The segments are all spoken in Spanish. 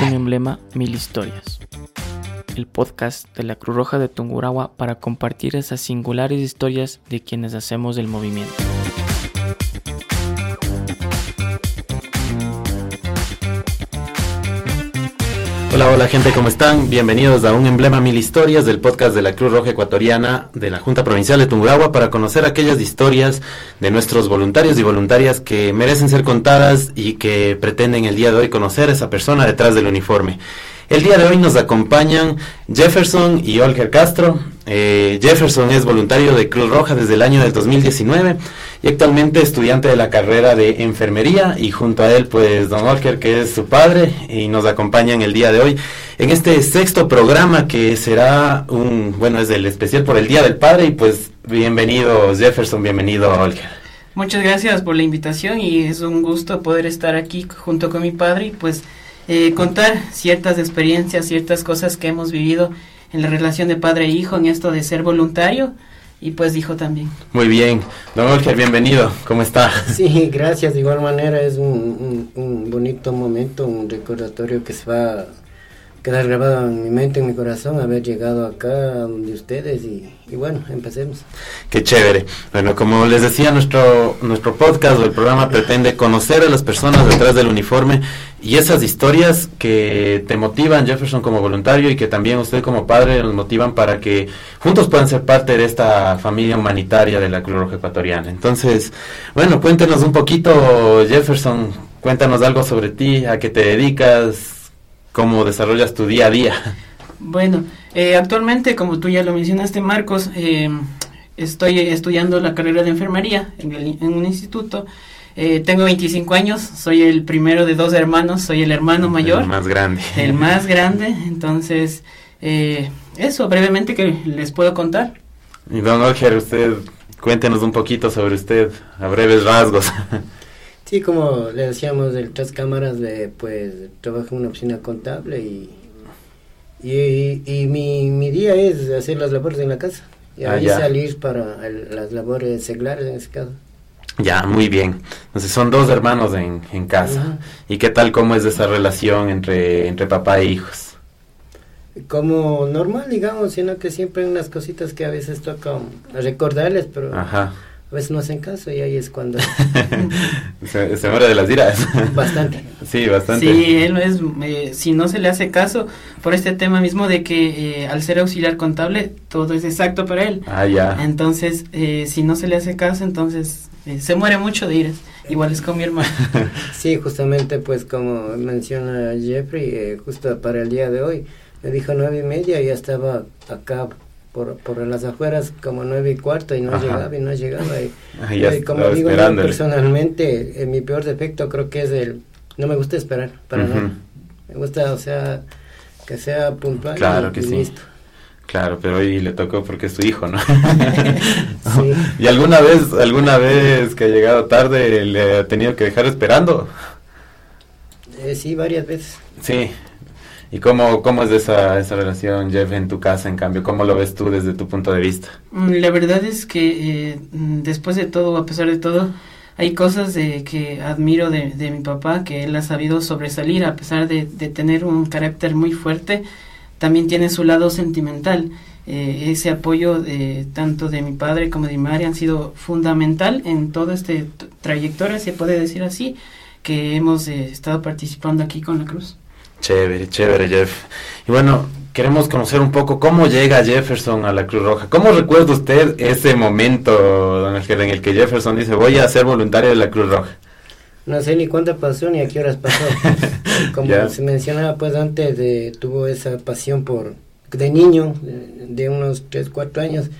Un emblema, mil historias. El podcast de la Cruz Roja de Tungurahua para compartir esas singulares historias de quienes hacemos el movimiento. Hola, hola gente, ¿cómo están? Bienvenidos a un emblema mil historias del podcast de la Cruz Roja Ecuatoriana de la Junta Provincial de Tungurahua para conocer aquellas historias de nuestros voluntarios y voluntarias que merecen ser contadas y que pretenden el día de hoy conocer a esa persona detrás del uniforme. El día de hoy nos acompañan Jefferson y Olger Castro. Eh, Jefferson es voluntario de Cruz Roja desde el año del 2019 y actualmente estudiante de la carrera de enfermería y junto a él pues Don Olger que es su padre y nos acompañan el día de hoy en este sexto programa que será un, bueno es el especial por el Día del Padre y pues bienvenido Jefferson, bienvenido Olger. Muchas gracias por la invitación y es un gusto poder estar aquí junto con mi padre y pues eh, contar ciertas experiencias, ciertas cosas que hemos vivido en la relación de padre e hijo, en esto de ser voluntario y pues hijo también. Muy bien, don Olger, bienvenido, ¿cómo está? Sí, gracias, de igual manera es un, un, un bonito momento, un recordatorio que se va quedar grabado en mi mente, en mi corazón, haber llegado acá de ustedes y, y, bueno, empecemos. Qué chévere. Bueno, como les decía, nuestro, nuestro podcast o el programa pretende conocer a las personas detrás del uniforme y esas historias que te motivan, Jefferson, como voluntario y que también usted como padre nos motivan para que juntos puedan ser parte de esta familia humanitaria de la Cruz Roja Ecuatoriana. Entonces, bueno, cuéntenos un poquito, Jefferson, cuéntanos algo sobre ti, a qué te dedicas, cómo desarrollas tu día a día. Bueno, eh, actualmente, como tú ya lo mencionaste, Marcos, eh, estoy estudiando la carrera de enfermería en, el, en un instituto. Eh, tengo 25 años, soy el primero de dos hermanos, soy el hermano mayor. El más grande. El más grande, entonces, eh, eso brevemente que les puedo contar. Y don Olger, usted, cuéntenos un poquito sobre usted, a breves rasgos. Sí, como le decíamos, el tres cámaras, de, pues trabajo en una oficina contable y, y, y mi, mi, día es hacer las labores en la casa y ahí ah, salir para el, las labores seglares en ese caso. Ya, muy bien. Entonces son dos hermanos en, en casa. ¿Y qué tal, cómo es esa relación entre, entre papá e hijos? Como normal, digamos, sino que siempre hay unas cositas que a veces toca recordarles, pero... Ajá a veces no hacen caso y ahí es cuando se, se muere de las iras. Bastante. Sí bastante. Sí él es eh, si no se le hace caso por este tema mismo de que eh, al ser auxiliar contable todo es exacto para él. Ah ya. Entonces eh, si no se le hace caso entonces eh, se muere mucho de iras. Igual es con mi hermano. Sí justamente pues como menciona Jeffrey eh, justo para el día de hoy me dijo nueve y media y ya estaba acá por, por las afueras como nueve y cuarto y no Ajá. llegaba y no llegaba. Y, ah, y como digo yo personalmente, eh, mi peor defecto creo que es el, no me gusta esperar para uh -huh. nada. Me gusta, o sea, que sea puntual claro y, que y sí. listo. Claro, pero hoy le tocó porque es su hijo, ¿no? sí. ¿Y alguna vez, alguna vez que ha llegado tarde le ha tenido que dejar esperando? Eh, sí, varias veces. Sí, ¿Y cómo, cómo es esa, esa relación, Jeff, en tu casa, en cambio? ¿Cómo lo ves tú desde tu punto de vista? La verdad es que eh, después de todo, a pesar de todo, hay cosas de, que admiro de, de, mi papá, que él ha sabido sobresalir, a pesar de, de tener un carácter muy fuerte, también tiene su lado sentimental. Eh, ese apoyo de, tanto de mi padre como de mi madre han sido fundamental en toda esta trayectoria, se puede decir así, que hemos eh, estado participando aquí con la Cruz. Chévere, chévere, Jeff. Y bueno, queremos conocer un poco cómo llega Jefferson a la Cruz Roja. ¿Cómo recuerda usted ese momento, don Ángel, en el que Jefferson dice, voy a ser voluntario de la Cruz Roja? No sé ni cuánto pasó ni a qué horas pasó. Como yeah. se mencionaba, pues antes de, tuvo esa pasión por de niño, de, de unos 3, 4 años.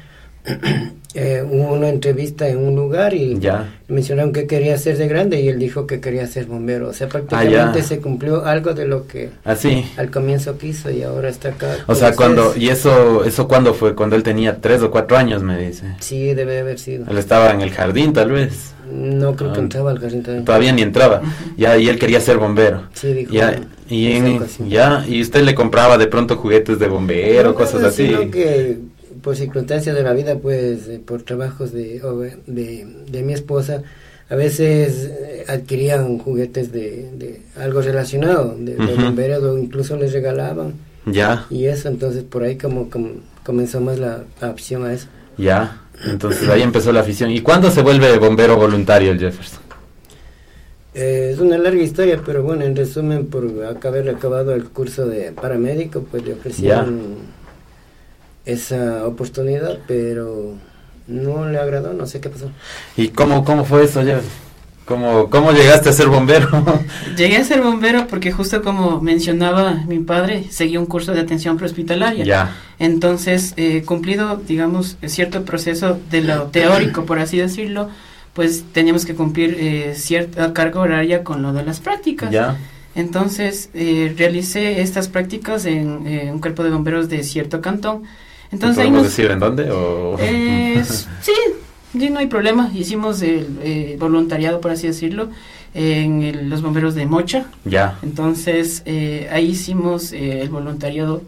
eh, hubo una entrevista en un lugar y ya. mencionaron que quería ser de grande y él dijo que quería ser bombero. O sea, prácticamente ah, se cumplió algo de lo que Así. al comienzo quiso y ahora está acá. O sea, cuando, ¿y eso eso cuándo fue? Cuando él tenía tres o cuatro años, me dice. Sí, debe haber sido. Él estaba en el jardín, tal vez. No creo ah, que entraba al jardín todavía. Todavía ni entraba. Ya, y él quería ser bombero. Sí, dijo. Ya, y, en, ya, y usted le compraba de pronto juguetes de bombero, no, cosas así. que por circunstancias de la vida, pues por trabajos de, de, de mi esposa, a veces adquirían juguetes de, de algo relacionado, de, uh o incluso les regalaban. Ya. Y eso, entonces por ahí como, comenzó más la, afición a eso. Ya, entonces ahí empezó la afición. ¿Y cuándo se vuelve bombero voluntario el Jefferson? Eh, es una larga historia, pero bueno, en resumen, por haber acabado el curso de paramédico, pues le ofrecieron esa oportunidad, pero no le agradó, no sé qué pasó. ¿Y cómo, cómo fue eso, Jeff? ¿Cómo, ¿Cómo llegaste a ser bombero? Llegué a ser bombero porque justo como mencionaba mi padre, seguía un curso de atención prehospitalaria. Ya. Entonces, eh, cumplido, digamos, cierto proceso de lo teórico, por así decirlo, pues teníamos que cumplir eh, cierta carga horaria con lo de las prácticas. Ya. Entonces, eh, realicé estas prácticas en un cuerpo de bomberos de cierto cantón. Entonces, ¿Podemos decir en dónde? O... sí, Sí, no hay problema. Hicimos el eh, voluntariado, por así decirlo, en los bomberos de Mocha. Ya. Entonces, eh, ahí hicimos eh, el voluntariado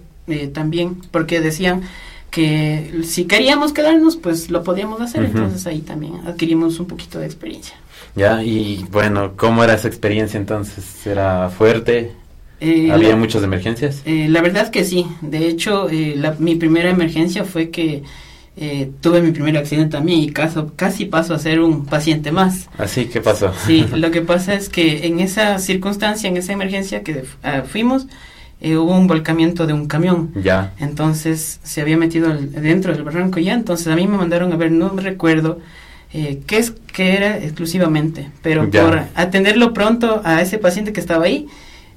también, porque decían que si queríamos quedarnos, pues lo podíamos hacer. Entonces, ahí también adquirimos un poquito de experiencia. Ya, y bueno, ¿cómo era esa experiencia entonces? ¿Era fuerte? ¿Había muchas emergencias? la verdad que sí. De hecho, mi primera emergencia fue que eh, tuve mi primer accidente también y caso, casi paso a ser un paciente más. ¿Así? ¿Qué pasó? Sí, lo que pasa es que en esa circunstancia, en esa emergencia que ah, fuimos, eh, hubo un volcamiento de un camión. Ya. Entonces se había metido dentro del barranco ya, entonces a mí me mandaron a ver, no recuerdo eh, qué, es, qué era exclusivamente, pero por atenderlo pronto a ese paciente que estaba ahí,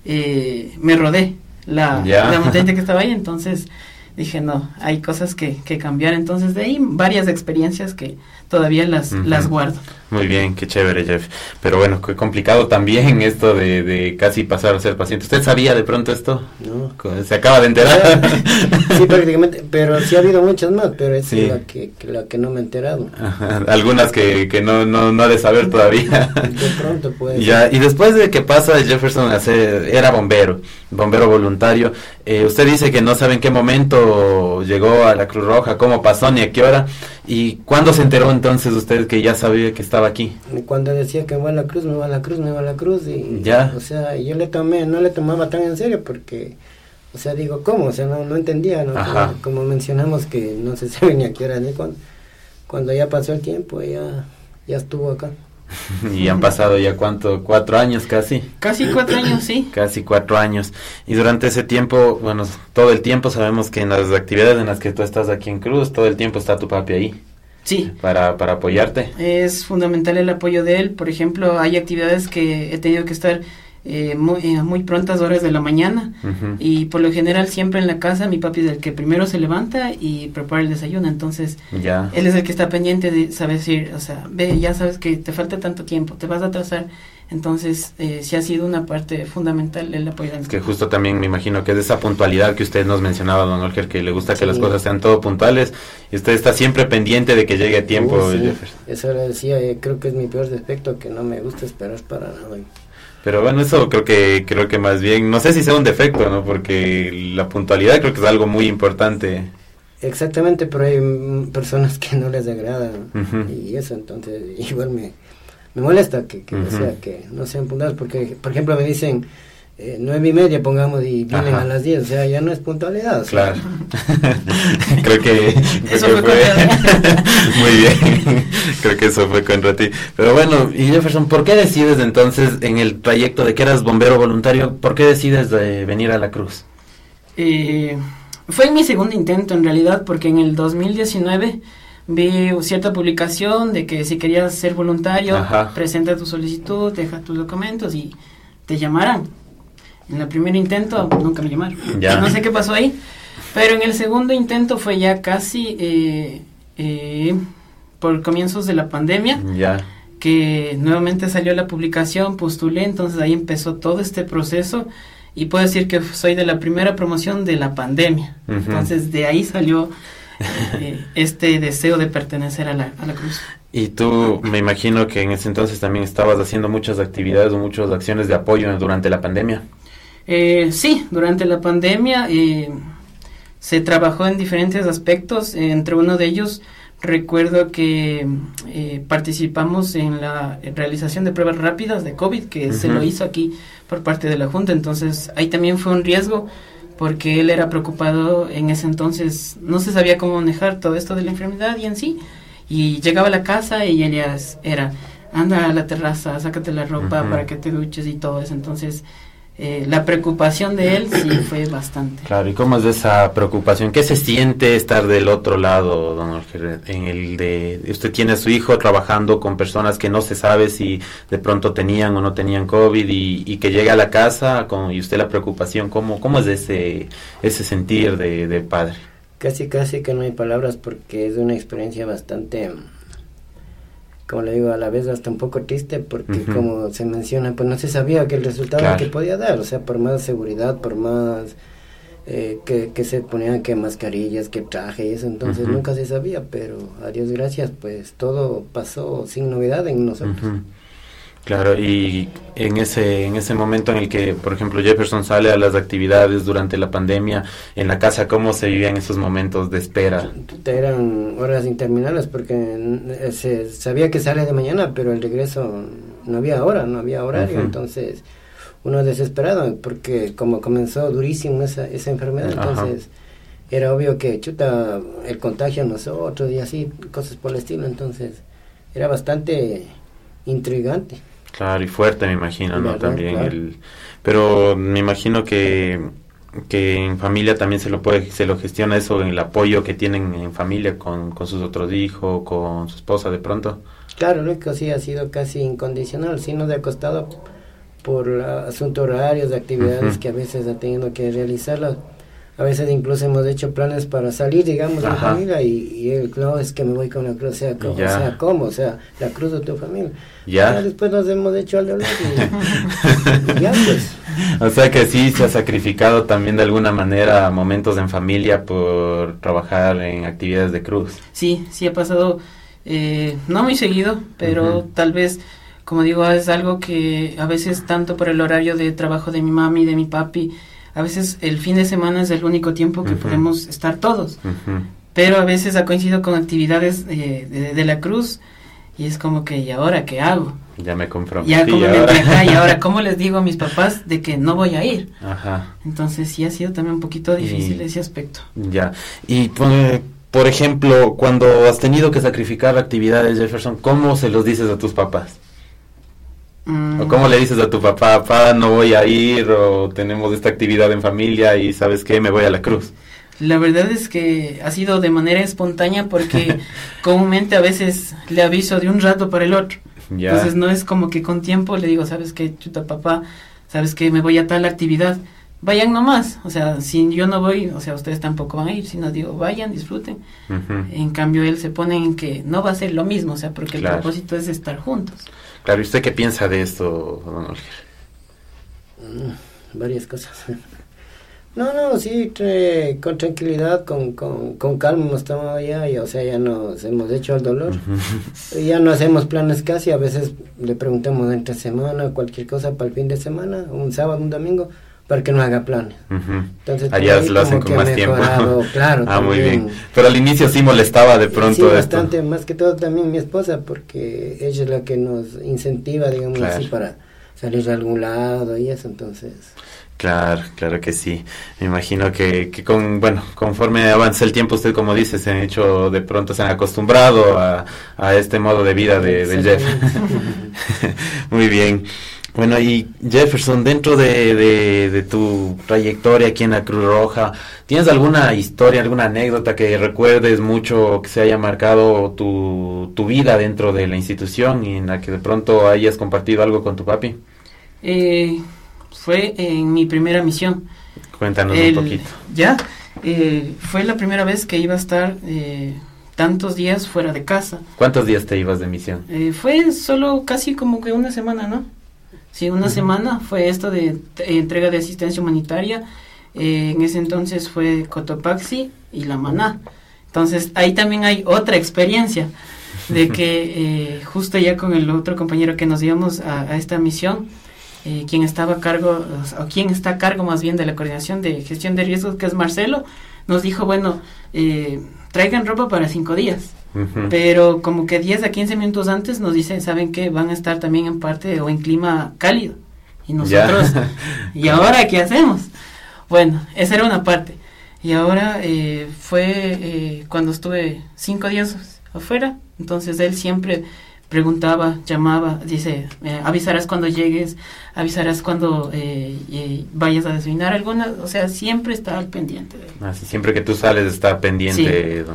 me rodé la, la montaña que estaba ahí, entonces dije, no, hay cosas que, que cambiar. Entonces, de ahí varias experiencias que todavía las, las guardo. Muy bien, qué chévere, Jeff. Pero bueno, qué complicado también esto de, de casi pasar a ser paciente. ¿Usted sabía de pronto esto? No. Se acaba de enterar. sí, prácticamente, pero sí ha habido muchas más, pero es la, que, la que no me he enterado. Algunas que, que no, no, no ha de saber todavía. De pronto puede Ya, y después de que pasa Jefferson a ser, era bombero, bombero voluntario, eh, usted dice que no sabe en qué momento llegó a la Cruz Roja, cómo pasó ni a qué hora, y cuándo se enteró entonces usted que ya sabía que estaba aquí? Cuando decía que me va a la cruz, me va a la cruz, me va a la cruz. Y, ya. O sea, yo le tomé, no le tomaba tan en serio porque, o sea, digo, ¿cómo? O sea, no, no entendía, ¿no? Como, mencionamos que no se sabe ni a qué hora, ni cuando, cuando ya pasó el tiempo, ya, ya estuvo acá. y han pasado ya cuánto, cuatro años casi. Casi cuatro años, sí. Casi cuatro años. Y durante ese tiempo, bueno, todo el tiempo sabemos que en las actividades en las que tú estás aquí en Cruz, todo el tiempo está tu papi ahí. Sí. Para, para apoyarte. Es fundamental el apoyo de él. Por ejemplo, hay actividades que he tenido que estar eh, muy, eh, muy prontas horas de la mañana. Y por lo general siempre en la casa mi papi es el que primero se levanta y prepara el desayuno. Entonces ya. él es el que está pendiente de saber decir o sea ve ya sabes que te falta tanto tiempo te vas a atrasar. Entonces eh, sí ha sido una parte fundamental el apoyo es que justo también me imagino que es esa puntualidad que usted nos mencionaba don Olger que le gusta que las cosas sean todo puntuales. Y usted está siempre pendiente de que llegue a tiempo eso le decía creo que es mi peor defecto que no me gusta esperar para nada pero bueno, eso creo que creo que más bien, no sé si sea un defecto, ¿no? Porque la puntualidad creo que es algo muy importante. Exactamente, pero hay personas que no les agrada y eso entonces igual me, me molesta que, que, sea, que no sean puntuales porque, por ejemplo, me dicen, eh, nueve y media pongamos y vienen a las diez, o sea, ya no es puntualidad. Claro. creo que, eso fue, muy bien. creo que eso fue contra ti. Pero bueno, y Jefferson, ¿por qué decides entonces en el trayecto de que eras bombero voluntario, por qué decides de venir a la Cruz? Eh, fue mi segundo intento en realidad, porque en el 2019 vi cierta publicación de que si querías ser voluntario, presenta tu solicitud, deja tus documentos y te llamarán. En el primer intento nunca me llamaron. No sé qué pasó ahí. Pero en el segundo intento fue ya casi eh, eh, por comienzos de la pandemia. Ya. Que nuevamente salió la publicación, postulé, entonces ahí empezó todo este proceso. Y puedo decir que soy de la primera promoción de la pandemia. Entonces de ahí salió eh, este deseo de pertenecer a la, a la cruz. Y tú, me imagino que en ese entonces también estabas haciendo muchas actividades o muchas acciones de apoyo durante la pandemia. Eh, sí, durante la pandemia eh, se trabajó en diferentes aspectos, entre uno de ellos recuerdo que eh, participamos en la realización de pruebas rápidas de COVID, que se lo hizo aquí por parte de la Junta, entonces ahí también fue un riesgo porque él era preocupado en ese entonces, no se sabía cómo manejar todo esto de la enfermedad y en sí, y llegaba a la casa y ella era, anda a la terraza, sácate la ropa para que te duches y todo eso, entonces eh, la preocupación de él sí fue bastante. Claro, ¿y cómo es esa preocupación? ¿Qué se siente estar del otro lado, don Jorge? En el de, usted tiene a su hijo trabajando con personas que no se sabe si de pronto tenían o no tenían COVID y, que llega a la casa con, y usted la preocupación, ¿cómo, cómo es ese, ese sentir de, de padre? Casi, casi que no hay palabras porque es una experiencia bastante como le digo, a la vez hasta un poco triste porque como se menciona, pues no se sabía que el resultado que podía dar, o sea, por más seguridad, por más eh, que, que, se ponían que mascarillas, que traje y eso, entonces nunca se sabía, pero a Dios gracias, pues todo pasó sin novedad en nosotros. Claro, y en ese, en ese momento en el que, por ejemplo, Jefferson sale a las actividades durante la pandemia, en la casa, ¿cómo se vivían esos momentos de espera? Eran horas interminables porque se sabía que sale de mañana, pero el regreso no había hora, no había horario, entonces uno desesperado porque como comenzó durísimo esa, esa enfermedad, entonces era obvio que chuta el contagio a nosotros y así, cosas por el estilo, entonces era bastante intrigante. Claro, y fuerte me imagino, ¿no? También el... Pero me imagino que, que en familia también se lo puede, se lo gestiona eso, el apoyo que tienen en familia con, con sus otros hijos, con su esposa de pronto. Claro, lo que sí ha sido casi incondicional, sí nos ha costado por asuntos horarios, de actividades que a veces ha tenido que realizarlas a veces incluso hemos hecho planes para salir, digamos, en familia y, y el no, es que me voy con la cruz, sea, ¿cómo? O sea, ¿cómo? O sea, la cruz de tu familia. Ya. después nos hemos hecho al dolor y, ya pues. O sea que sí se ha sacrificado también de alguna manera momentos en familia por trabajar en actividades de cruz. Sí, sí ha pasado, eh, no muy seguido, pero tal vez como digo, es algo que a veces tanto por el horario de trabajo de mi mami, y de mi papi, a veces el fin de semana es el único tiempo que podemos estar todos, pero a veces ha coincidido con actividades de, la cruz y es como que, ¿y ahora qué hago? Ya me comprometí. Ya como ahora? y ahora, ¿cómo les digo a mis papás de que no voy a ir? Ajá. Entonces sí ha sido también un poquito difícil ese aspecto. Ya. Y por ejemplo, cuando has tenido que sacrificar actividades, Jefferson, ¿cómo se los dices a tus papás? Mm. ¿O cómo le dices a tu papá, papá, no voy a ir o tenemos esta actividad en familia y sabes qué, me voy a la cruz? La verdad es que ha sido de manera espontánea porque comúnmente a veces le aviso de un rato para el otro. Entonces no es como que con tiempo le digo, sabes qué, chuta papá, sabes que me voy a tal actividad. Vayan nomás, o sea, si yo no voy, o sea, ustedes tampoco van a ir, sino digo, vayan, disfruten. En cambio, él se pone en que no va a ser lo mismo, o sea, porque el propósito es estar juntos. Claro, ¿y usted qué piensa de esto, don Olger? Mm, varias cosas. No, no, sí, con tranquilidad, con, con, con calma hemos tomado ya, y, o sea, ya nos hemos hecho el dolor. ya no hacemos planes casi, a veces le preguntamos entre semana, cualquier cosa para el fin de semana, un sábado, un domingo, para que no haga planes. Entonces, Allá lo hacen con más tiempo. claro. ah, muy bien. Pero al inicio sí molestaba de pronto. Sí, bastante, más que todo también mi esposa, porque ella es la que nos incentiva, digamos así, para salir a algún lado y eso, entonces. Claro, claro que sí. Me imagino que, que con, bueno, conforme avanza el tiempo, usted como dice, se han hecho, de pronto se han acostumbrado a, a este modo de vida de, del Jeff. Muy bien. Bueno, y Jefferson, dentro de, de, tu trayectoria aquí en la Cruz Roja, ¿tienes alguna historia, alguna anécdota que recuerdes mucho, que se haya marcado tu, tu vida dentro de la institución y en la que de pronto hayas compartido algo con tu papi? Eh, fue en mi primera misión. Cuéntanos un poquito. Ya, eh, fue la primera vez que iba a estar eh, tantos días fuera de casa. ¿Cuántos días te ibas de misión? fue solo casi como que una semana, ¿no? Sí, una semana fue esto de entrega de asistencia humanitaria. Eh, en ese entonces fue Cotopaxi y La Maná. Entonces ahí también hay otra experiencia de que eh, justo ya con el otro compañero que nos íbamos a, esta misión, eh, quien estaba a cargo, o quien está a cargo más bien de la coordinación de gestión de riesgos, que es Marcelo, nos dijo, bueno, eh, traigan ropa para cinco días. Pero como que 10 a 15 minutos antes nos dicen, ¿saben qué? Van a estar también en parte o en clima cálido. Y nosotros, ¿y ahora qué hacemos? Bueno, esa era una parte. Y ahora eh, fue eh, cuando estuve cinco días afuera, entonces él siempre preguntaba, llamaba, dice, eh, avisarás cuando llegues, avisarás cuando vayas a desayunar alguna, o sea, siempre está al pendiente. Ah, siempre que tú sales está pendiente. Sí,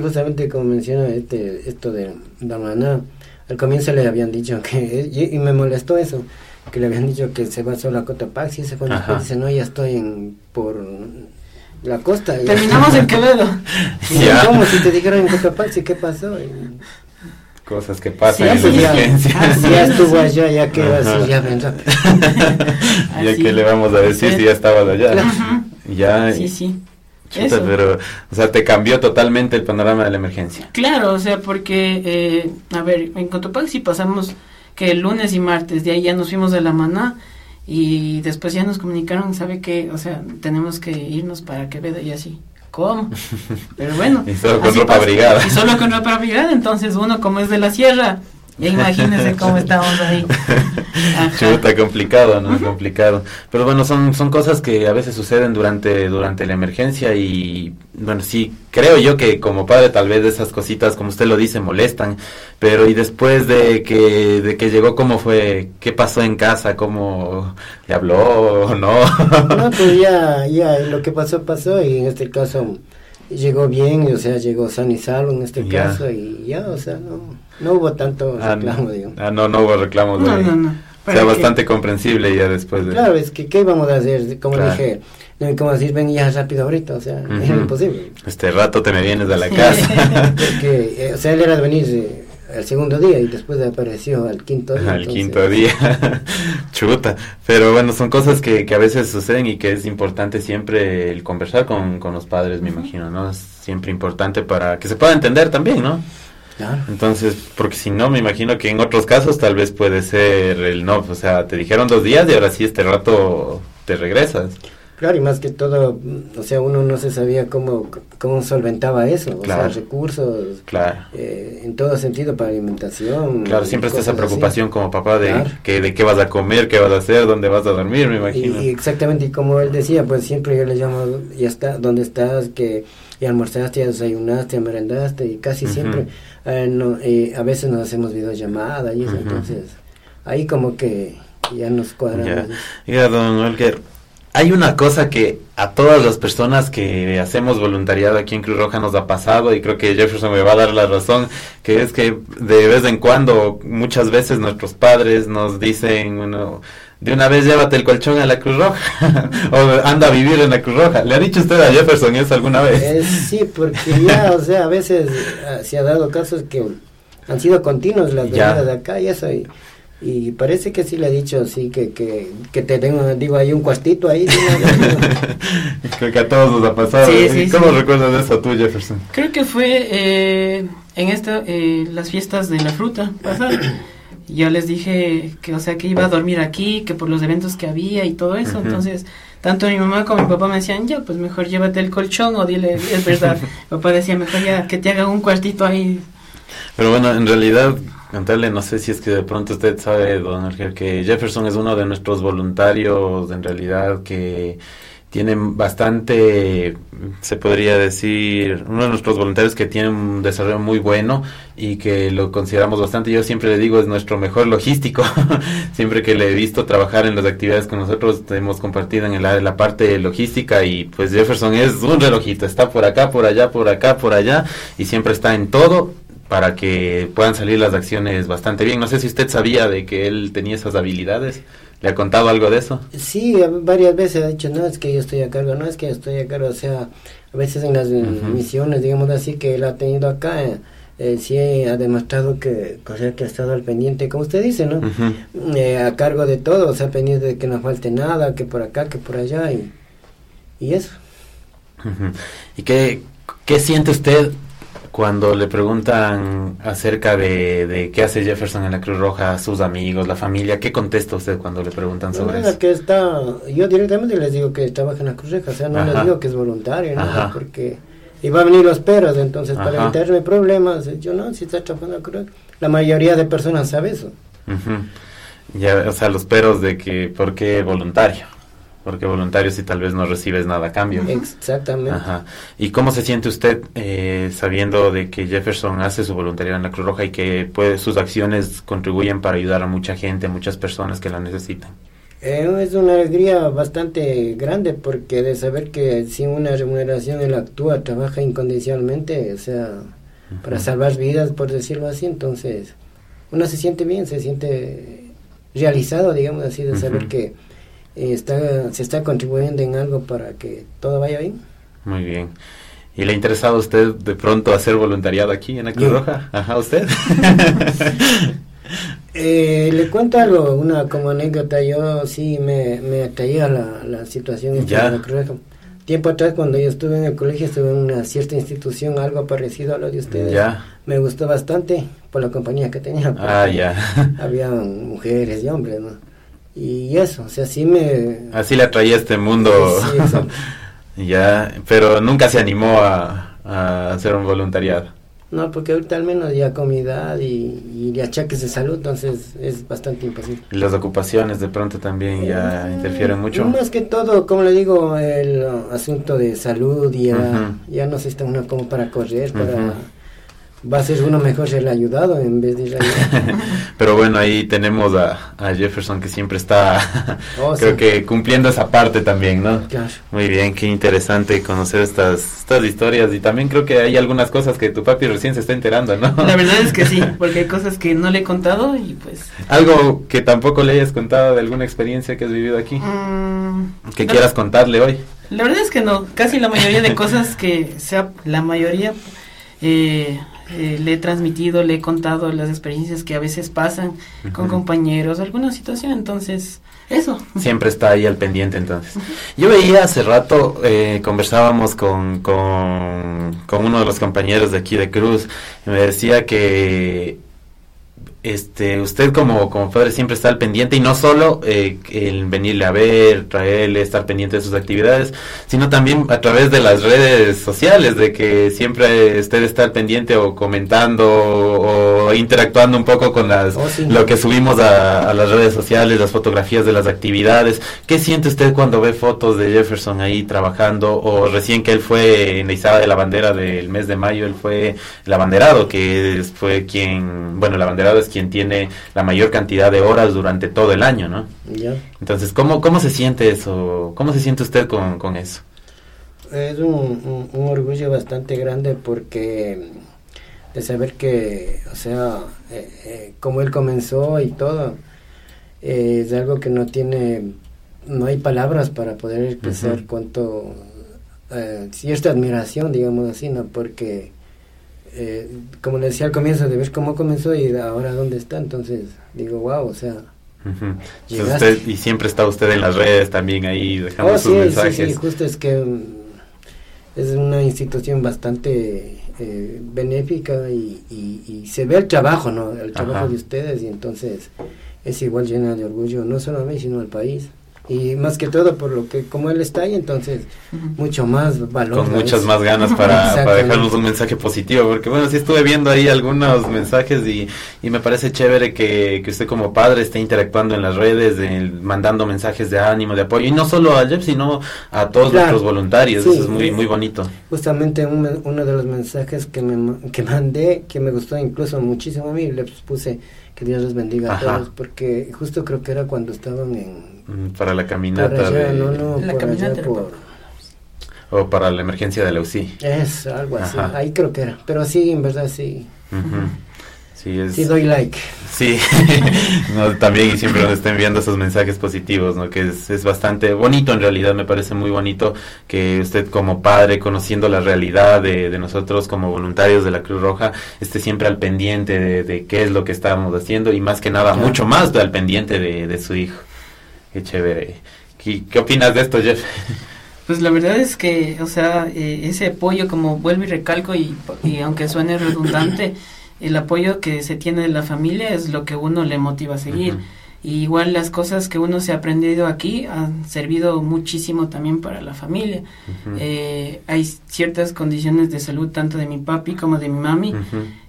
justamente como menciona este, esto de Damana, al comienzo le habían dicho que, y, me molestó eso, que le habían dicho que se va solo a Cotopaxi, y ese fue después dice, no, ya estoy en, por la costa. Terminamos en Quevedo. ya. ¿Cómo si te dijeron en Cotopaxi qué pasó? Cosas que pasan en ya, ya estuvo allá, ya que va a ya vendrá. ya que le vamos a decir si ya estabas allá. Ya. Sí, sí. Pero, o sea, te cambió totalmente el panorama de la emergencia. Claro, o sea, porque, eh, a ver, en Cotopaxi pasamos que el lunes y martes, de ahí ya nos fuimos de la maná y después ya nos comunicaron, ¿sabe qué? O sea, tenemos que irnos para Quevedo y así. ¿Cómo? Pero bueno. y solo con ropa abrigada. Y solo con ropa abrigada, entonces uno como es de la sierra, imagínense cómo estamos ahí. Está complicado, ¿no? Complicado. Pero bueno, son, son cosas que a veces suceden durante, durante la emergencia y bueno, sí, creo yo que como padre tal vez esas cositas, como usted lo dice, molestan. Pero y después de que, de que llegó, ¿cómo fue? ¿Qué pasó en casa? ¿Cómo le habló o no? no, pues ya, ya, lo que pasó, pasó y en este caso llegó bien, o sea, llegó san y salvo en este caso y ya, o sea, no no hubo tanto ah, reclamo, digo. Ah, no, no hubo reclamo. No, no, no. O sea, bastante comprensible ya después de... Claro, es que ¿qué íbamos a hacer? Como dije, no como decir, ven ya rápido ahorita, o sea, es imposible. Este rato te me vienes de la casa. Porque, eh, o sea, él era de venir eh, al segundo día y después apareció al quinto día. Al quinto día, chuta. Pero bueno, son cosas que, que a veces suceden y que es importante siempre el conversar con, con los padres, me imagino, ¿no? Es siempre importante para que se pueda entender también, ¿no? Entonces, porque si no, me imagino que en otros casos tal vez puede ser el no, o sea, te dijeron dos días y ahora sí este rato te regresas. Claro, y más que todo, o sea, uno no se sabía cómo, cómo solventaba eso, o sea, recursos, claro. Eh, en todo sentido para alimentación. Claro, siempre está esa preocupación como papá de, que, de qué vas a comer, qué vas a hacer, dónde vas a dormir, me imagino. Y, exactamente, y como él decía, pues siempre yo le llamo, ya está, ¿dónde estás? Que ya almorzaste, ya desayunaste, ya merendaste, y casi siempre eh, no, eh, a veces nos hacemos videollamada y eso, entonces ahí como que ya nos cuadramos. Ya. don Olger, hay una cosa que a todas las personas que hacemos voluntariado aquí en Cruz Roja nos ha pasado y creo que Jefferson me va a dar la razón, que es que de vez en cuando, muchas veces nuestros padres nos dicen, bueno, de una vez llévate el colchón a la Cruz Roja o anda a vivir en la Cruz Roja. ¿Le ha dicho usted a Jefferson eso alguna vez? Eh, sí, porque ya, o sea, a veces ah, se ha dado casos que han sido continuos las venidas de acá y eso. Y, parece que sí le ha dicho, sí, que, que, que te tengo, digo, hay un cuastito ahí. Creo que a todos nos ha pasado. ¿Cómo recuerdas eso tú, Jefferson? Creo que fue eh, en esta, eh, las fiestas de la fruta pasada yo les dije que, o sea, que iba a dormir aquí, que por los eventos que había y todo eso. Entonces, tanto mi mamá como mi papá me decían, ya, pues mejor llévate el colchón o dile, es verdad. mi papá decía, mejor ya que te hagan un cuartito ahí. Pero bueno, en realidad, contarle, no sé si es que de pronto usted sabe, don Arger, que Jefferson es uno de nuestros voluntarios, en realidad, que tienen bastante, se podría decir, uno de nuestros voluntarios que tiene un desarrollo muy bueno y que lo consideramos bastante. Yo siempre le digo, es nuestro mejor logístico. siempre que le he visto trabajar en las actividades con nosotros, hemos compartido en área la parte logística y pues Jefferson es un relojito, está por acá, por allá, por acá, por allá y siempre está en todo para que puedan salir las acciones bastante bien. No sé si usted sabía de que él tenía esas habilidades. ¿Le ha contado algo de eso? Sí, varias veces ha dicho, no, es que yo estoy a cargo, no, es que yo estoy a cargo, o sea, a veces en las misiones, digamos así, que él ha tenido acá, eh, sí ha demostrado que, o sea, que ha estado al pendiente, como usted dice, ¿no? Eh, a cargo de todo, o sea, pendiente de que no falte nada, que por acá, que por allá, y, y eso. ¿Y qué, qué siente usted Cuando le preguntan acerca de, qué hace Jefferson en la Cruz Roja, sus amigos, la familia, ¿qué contesta usted cuando le preguntan sobre eso? Que está, yo directamente les digo que trabaja en la Cruz Roja, o sea, no les digo que es voluntario, ¿no? porque iba a venir los perros, entonces para evitarme problemas, yo no, si está trabajando en la Cruz Roja, la mayoría de personas sabe eso. Ya, o sea, los peros de que, ¿por qué voluntario? Porque voluntario si tal vez no recibes nada a cambio. Exactamente. Ajá. ¿Y cómo se siente usted eh, sabiendo de que Jefferson hace su voluntariado en la Cruz Roja y que puede, sus acciones contribuyen para ayudar a mucha gente, a muchas personas que la necesitan? Eh, es una alegría bastante grande porque de saber que sin una remuneración él actúa, trabaja incondicionalmente, o sea, para salvar vidas, por decirlo así, entonces uno se siente bien, se siente realizado, digamos así, de saber que está, se está contribuyendo en algo para que todo vaya bien. Muy bien. ¿Y le ha interesado a usted de pronto hacer voluntariado aquí en la Cruz Roja? Ajá, ¿usted? eh, le cuento algo, una como anécdota. Yo sí me, me atraía la, la situación en la Cruz Roja. Tiempo atrás, cuando yo estuve en el colegio, estuve en una cierta institución, algo parecido a lo de ustedes. Ya. Me gustó bastante por la compañía que tenía. Ah, ya. Había mujeres y hombres, ¿no? Y eso, o sea, así me... Así le atraía este mundo. Sí, ya, pero nunca se animó a, a, hacer un voluntariado. No, porque ahorita al menos ya comida y, y achaques de salud, entonces es bastante imposible. Y las ocupaciones de pronto también ya eh, interfieren mucho. Más que todo, como le digo, el asunto de salud, ya, ya no se está uno como para correr, para va a ser uno mejor ser ayudado en vez de ir Pero bueno, ahí tenemos a, a Jefferson que siempre está, oh, creo que cumpliendo esa parte también, ¿no? Claro. Muy bien, qué interesante conocer estas, estas historias y también creo que hay algunas cosas que tu papi recién se está enterando, ¿no? La verdad es que sí, porque hay cosas que no le he contado y pues... Algo que tampoco le hayas contado de alguna experiencia que has vivido aquí, mm, que quieras contarle hoy. La verdad es que no, casi la mayoría de cosas que sea, la mayoría... Eh, eh, le he transmitido, le he contado las experiencias que a veces pasan con compañeros, alguna situación, entonces eso. Siempre está ahí al pendiente entonces. Yo veía hace rato, eh, conversábamos con, con, con uno de los compañeros de aquí de Cruz, y me decía que este, usted como, como padre siempre está al pendiente y no solo eh, el venirle a ver, traerle, estar pendiente de sus actividades, sino también a través de las redes sociales, de que siempre usted está al pendiente o comentando o interactuando un poco con las, oh, lo que subimos a, las redes sociales, las fotografías de las actividades. ¿Qué siente usted cuando ve fotos de Jefferson ahí trabajando o recién que él fue en la izada de la bandera del mes de mayo, él fue el abanderado, que fue quien, bueno, el abanderado es quien quien tiene la mayor cantidad de horas durante todo el año, ¿no? Entonces, ¿cómo, ¿cómo se siente eso? ¿Cómo se siente usted con, con eso? Es un, un, orgullo bastante grande porque de saber que, o sea, eh, eh, como él comenzó y todo, eh, es algo que no tiene, no hay palabras para poder expresar cuánto, cierta admiración, digamos así, ¿no? Porque eh, como le decía al comienzo, de ver cómo comenzó y ahora dónde está, entonces digo, wow, o sea... y siempre está usted en las redes también ahí dejando oh, sus mensajes. Sí, sí, justo es que mm, es una institución bastante eh, benéfica y, y, se ve el trabajo, ¿no? El trabajo de ustedes y entonces es igual llena de orgullo, no solo a mí, sino al país y más que todo por lo que como él está ahí entonces mucho más valor con muchas más ganas para, para, dejarnos un mensaje positivo porque bueno sí estuve viendo ahí algunos mensajes y, y me parece chévere que, que, usted como padre esté interactuando en las redes mandando mensajes de ánimo de apoyo y no solo a Jeff sino a todos nuestros voluntarios eso es muy muy bonito. Justamente uno de los mensajes que me que mandé que me gustó incluso muchísimo a mí le puse que Dios les bendiga a todos porque justo creo que era cuando estaban en Mm, para la caminata de... No, no, la caminata O para la emergencia de la UCI. Es, algo así. Ahí creo que era. Pero sí, en verdad sí. Sí, es... sí, doy like. Sí, no, también y siempre nos estén viendo esos mensajes positivos, ¿no? Que es, es, bastante bonito en realidad, me parece muy bonito que usted como padre, conociendo la realidad de, de nosotros como voluntarios de la Cruz Roja, esté siempre al pendiente de, de qué es lo que estamos haciendo y más que nada, mucho más al pendiente de, de su hijo. Qué chévere. ¿Qué, opinas de esto, Jeff? Pues la verdad es que, o sea, eh, ese apoyo, como vuelvo y recalco, y, aunque suene redundante, el apoyo que se tiene de la familia es lo que uno le motiva a seguir. Y igual las cosas que uno se ha aprendido aquí han servido muchísimo también para la familia. Eh, hay ciertas condiciones de salud tanto de mi papi como de mi mami,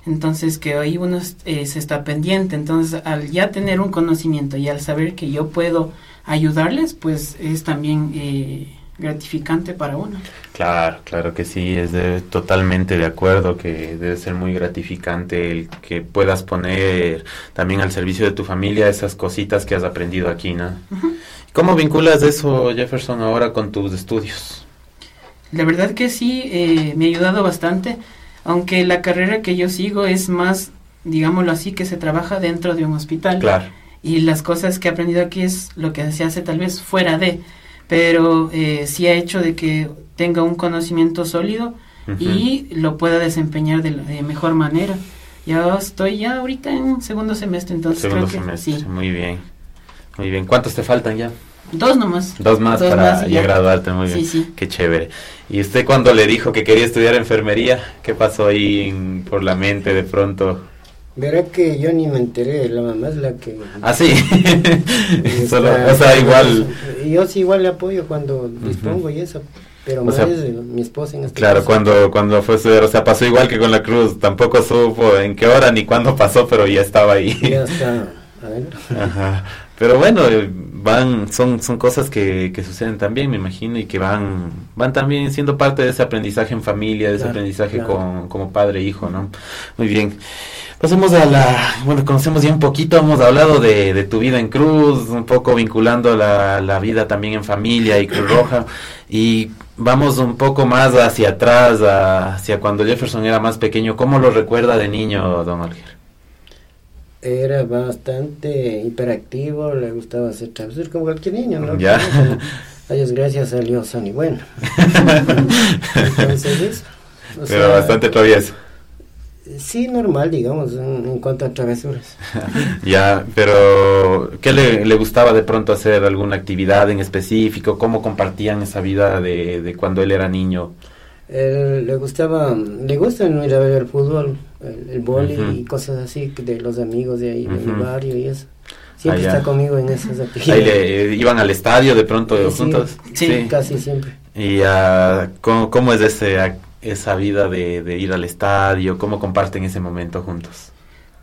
entonces que ahí uno eh, se está pendiente. Entonces al ya tener un conocimiento y al saber que yo puedo ayudarles, pues es también eh, gratificante para uno. Claro, claro que sí, es totalmente de acuerdo que debe ser muy gratificante el que puedas poner también al servicio de tu familia esas cositas que has aprendido aquí, ¿no? ¿Cómo vinculas eso, Jefferson, ahora con tus estudios? La verdad que sí, eh, me ha ayudado bastante, aunque la carrera que yo sigo es más, digámoslo así, que se trabaja dentro de un hospital. Claro. Y las cosas que he aprendido aquí es lo que se hace tal vez fuera de pero eh, sí ha hecho de que tenga un conocimiento sólido y lo pueda desempeñar de, de, mejor manera. Ya estoy ya ahorita en segundo semestre, entonces segundo semestre, muy bien. Muy bien, ¿cuántos te faltan ya? Dos nomás. Dos más para ya graduarte, muy bien. Sí, sí. Qué chévere. ¿Y usted cuando le dijo que quería estudiar enfermería, qué pasó ahí por la mente de pronto? Verá que yo ni me enteré, la mamá es la que... Ah, sí. Solo, o sea, igual... Yo sí igual le apoyo cuando dispongo y eso, pero más es mi esposa en este Claro, cuando cuando fue o sea, pasó igual que con la cruz, tampoco supo en qué hora ni cuándo pasó, pero ya estaba ahí. Ya está adentro. Ajá. Pero bueno, van, son, son cosas que, que suceden también, me imagino, y que van, van también siendo parte de ese aprendizaje en familia, de ese aprendizaje con, como padre e hijo, ¿no? Muy bien. Pasemos a la, bueno, conocemos ya un poquito, hemos hablado de, de tu vida en Cruz, un poco vinculando la, la vida también en familia y Cruz Roja, y vamos un poco más hacia atrás, hacia cuando Jefferson era más pequeño, ¿cómo lo recuerda de niño, don Alger? Era bastante hiperactivo, le gustaba hacer travesuras como cualquier niño, ¿no? Ya. A Dios gracias salió y bueno. Entonces, Pero bastante travieso. Sí, normal, digamos, en, cuanto a travesuras. ya, pero ¿qué le, gustaba de pronto hacer? ¿Alguna actividad en específico? ¿Cómo compartían esa vida de, de cuando él era niño? Le gustaba, le gusta ir a ver el fútbol, el, el y cosas así de los amigos de ahí, de mi barrio y eso. Siempre está conmigo en esas actividades. Ahí le, iban al estadio de pronto juntos. Sí, casi siempre. ¿Y uh, ¿cómo, ¿cómo, es ese esa vida de, ir al estadio? ¿Cómo comparten ese momento juntos?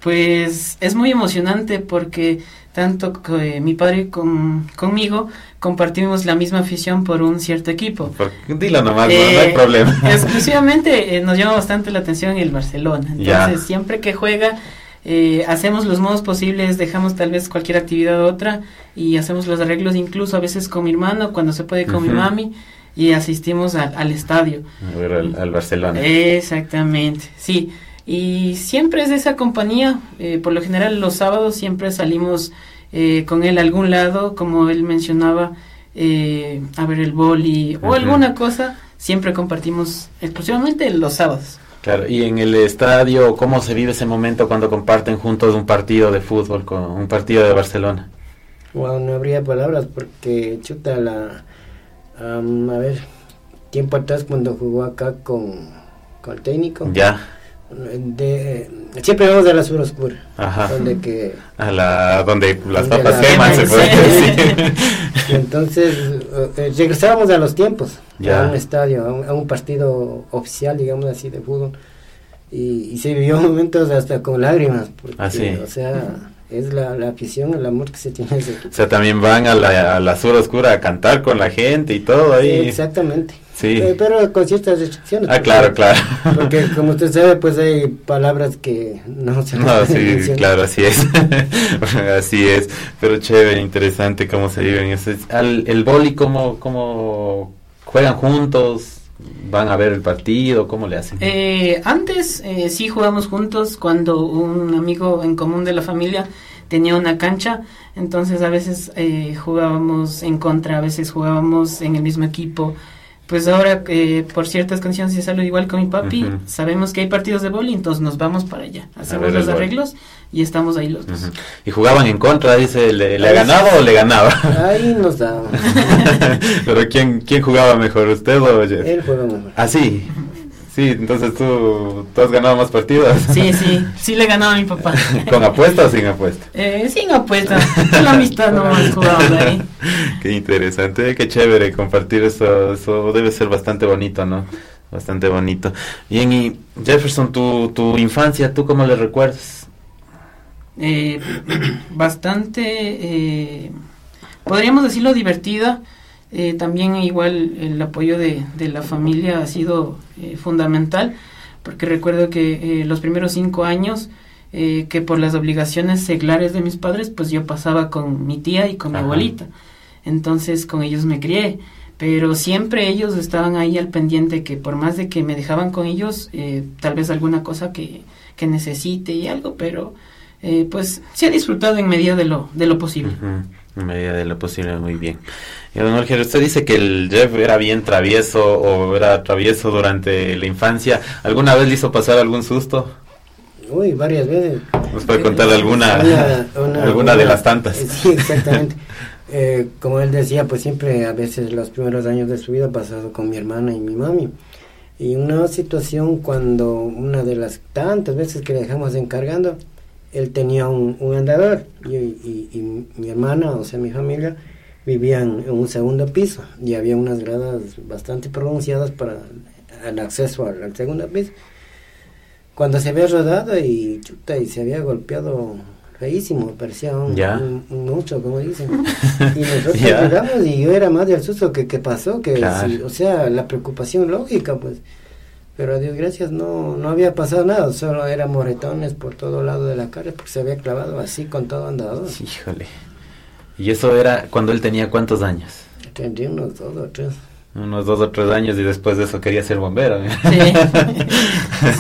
Pues es muy emocionante porque tanto que mi padre con, conmigo compartimos la misma afición por un cierto equipo. dilo nomás, no, hay eh, problema. Exclusivamente eh, nos llama bastante la atención el Barcelona. Entonces, siempre que juega, eh, hacemos los modos posibles, dejamos tal vez cualquier actividad u otra y hacemos los arreglos incluso a veces con mi hermano, cuando se puede con mi mami y asistimos al estadio. A ver, al, Barcelona. Exactamente, sí. Y siempre es de esa compañía, eh, por lo general los sábados siempre salimos eh, con él a algún lado, como él mencionaba, eh, a ver el boli o alguna cosa, siempre compartimos exclusivamente los sábados. Claro, y en el estadio, ¿cómo se vive ese momento cuando comparten juntos un partido de fútbol con un partido de Barcelona? Bueno, no habría palabras porque chuta la a ver, tiempo atrás cuando jugó acá con, con el técnico. Ya. De, siempre vamos a la sur oscura. Ajá. Donde que. A la, donde las papas queman, se puede decir. Entonces, eh, regresábamos a los tiempos. Ya. A un estadio, a un, partido oficial, digamos así, de fútbol. Y, y, se vivió momentos hasta con lágrimas. Porque, ah, O sea es la, la afición, el amor que se tiene. O sea, también van a la, a la sur oscura a cantar con la gente y todo ahí. exactamente. Sí. Eh, pero con ciertas restricciones. Ah, claro, claro. Porque como usted sabe, pues hay palabras que no se No, sí, claro, así es. así es. Pero chévere, interesante cómo se viven. el, el boli, ¿cómo, ¿cómo juegan juntos? ¿Van a ver el partido? ¿Cómo le hacen? Eh, antes eh, sí jugamos juntos cuando un amigo en común de la familia tenía una cancha, entonces a veces eh, jugábamos en contra, a veces jugábamos en el mismo equipo, pues ahora eh, por ciertas condiciones de salud igual con mi papi, sabemos que hay partidos de boli, entonces nos vamos para allá, hacemos los arreglos y estamos ahí los dos. Y jugaban en contra, dice, ¿le, le ganaba o le ganaba? Ahí nos daba. Pero ¿quién, ¿quién jugaba mejor, usted o Jeff? Él jugaba mejor. Ah, sí. Sí, entonces tú, tú has ganado más partidos. Sí, sí, sí le ganaba a mi papá. ¿Con apuesta o sin apuesta? Eh, sin apuesta, la amistad no jugado ahí. Qué interesante, qué chévere compartir eso, eso debe ser bastante bonito, ¿no? Bastante bonito. Bien, y Jefferson, tu, tu infancia, ¿tú cómo le recuerdas? Eh, bastante, eh, podríamos decirlo divertida eh, también igual el apoyo de, la familia ha sido eh, fundamental, porque recuerdo que eh, los primeros cinco años, que por las obligaciones seglares de mis padres, pues yo pasaba con mi tía y con mi abuelita. Entonces con ellos me crié, pero siempre ellos estaban ahí al pendiente que por más de que me dejaban con ellos, tal vez alguna cosa que, que necesite y algo, pero pues se ha disfrutado en medida de lo, de lo posible. En medida de lo posible, muy bien. Y don Jorge, usted dice que el Jeff era bien travieso o era travieso durante la infancia. ¿Alguna vez le hizo pasar algún susto? Uy, varias veces. ¿Nos puede contar alguna, alguna de las tantas? Sí, exactamente. Eh, como él decía, pues siempre a veces los primeros años de su vida pasado con mi hermana y mi mami. Y una situación cuando una de las tantas veces que le dejamos encargando, él tenía un, andador y, y, mi hermana, o sea, mi familia, vivían en un segundo piso y había unas gradas bastante pronunciadas para el acceso al, segundo piso. Cuando se había rodado y chuta, y se había golpeado feísimo, parecía un, mucho, como dicen. Y nosotros llegamos y yo era más del susto que, que pasó, que o sea, la preocupación lógica, pues. Pero a Dios gracias no, no había pasado nada, solo eran moretones por todo lado de la cara porque se había clavado así con todo andador. Híjole. ¿Y eso era cuando él tenía cuántos años? Tendría unos dos o tres. Unos dos o tres años y después de eso quería ser bombero. ¿eh?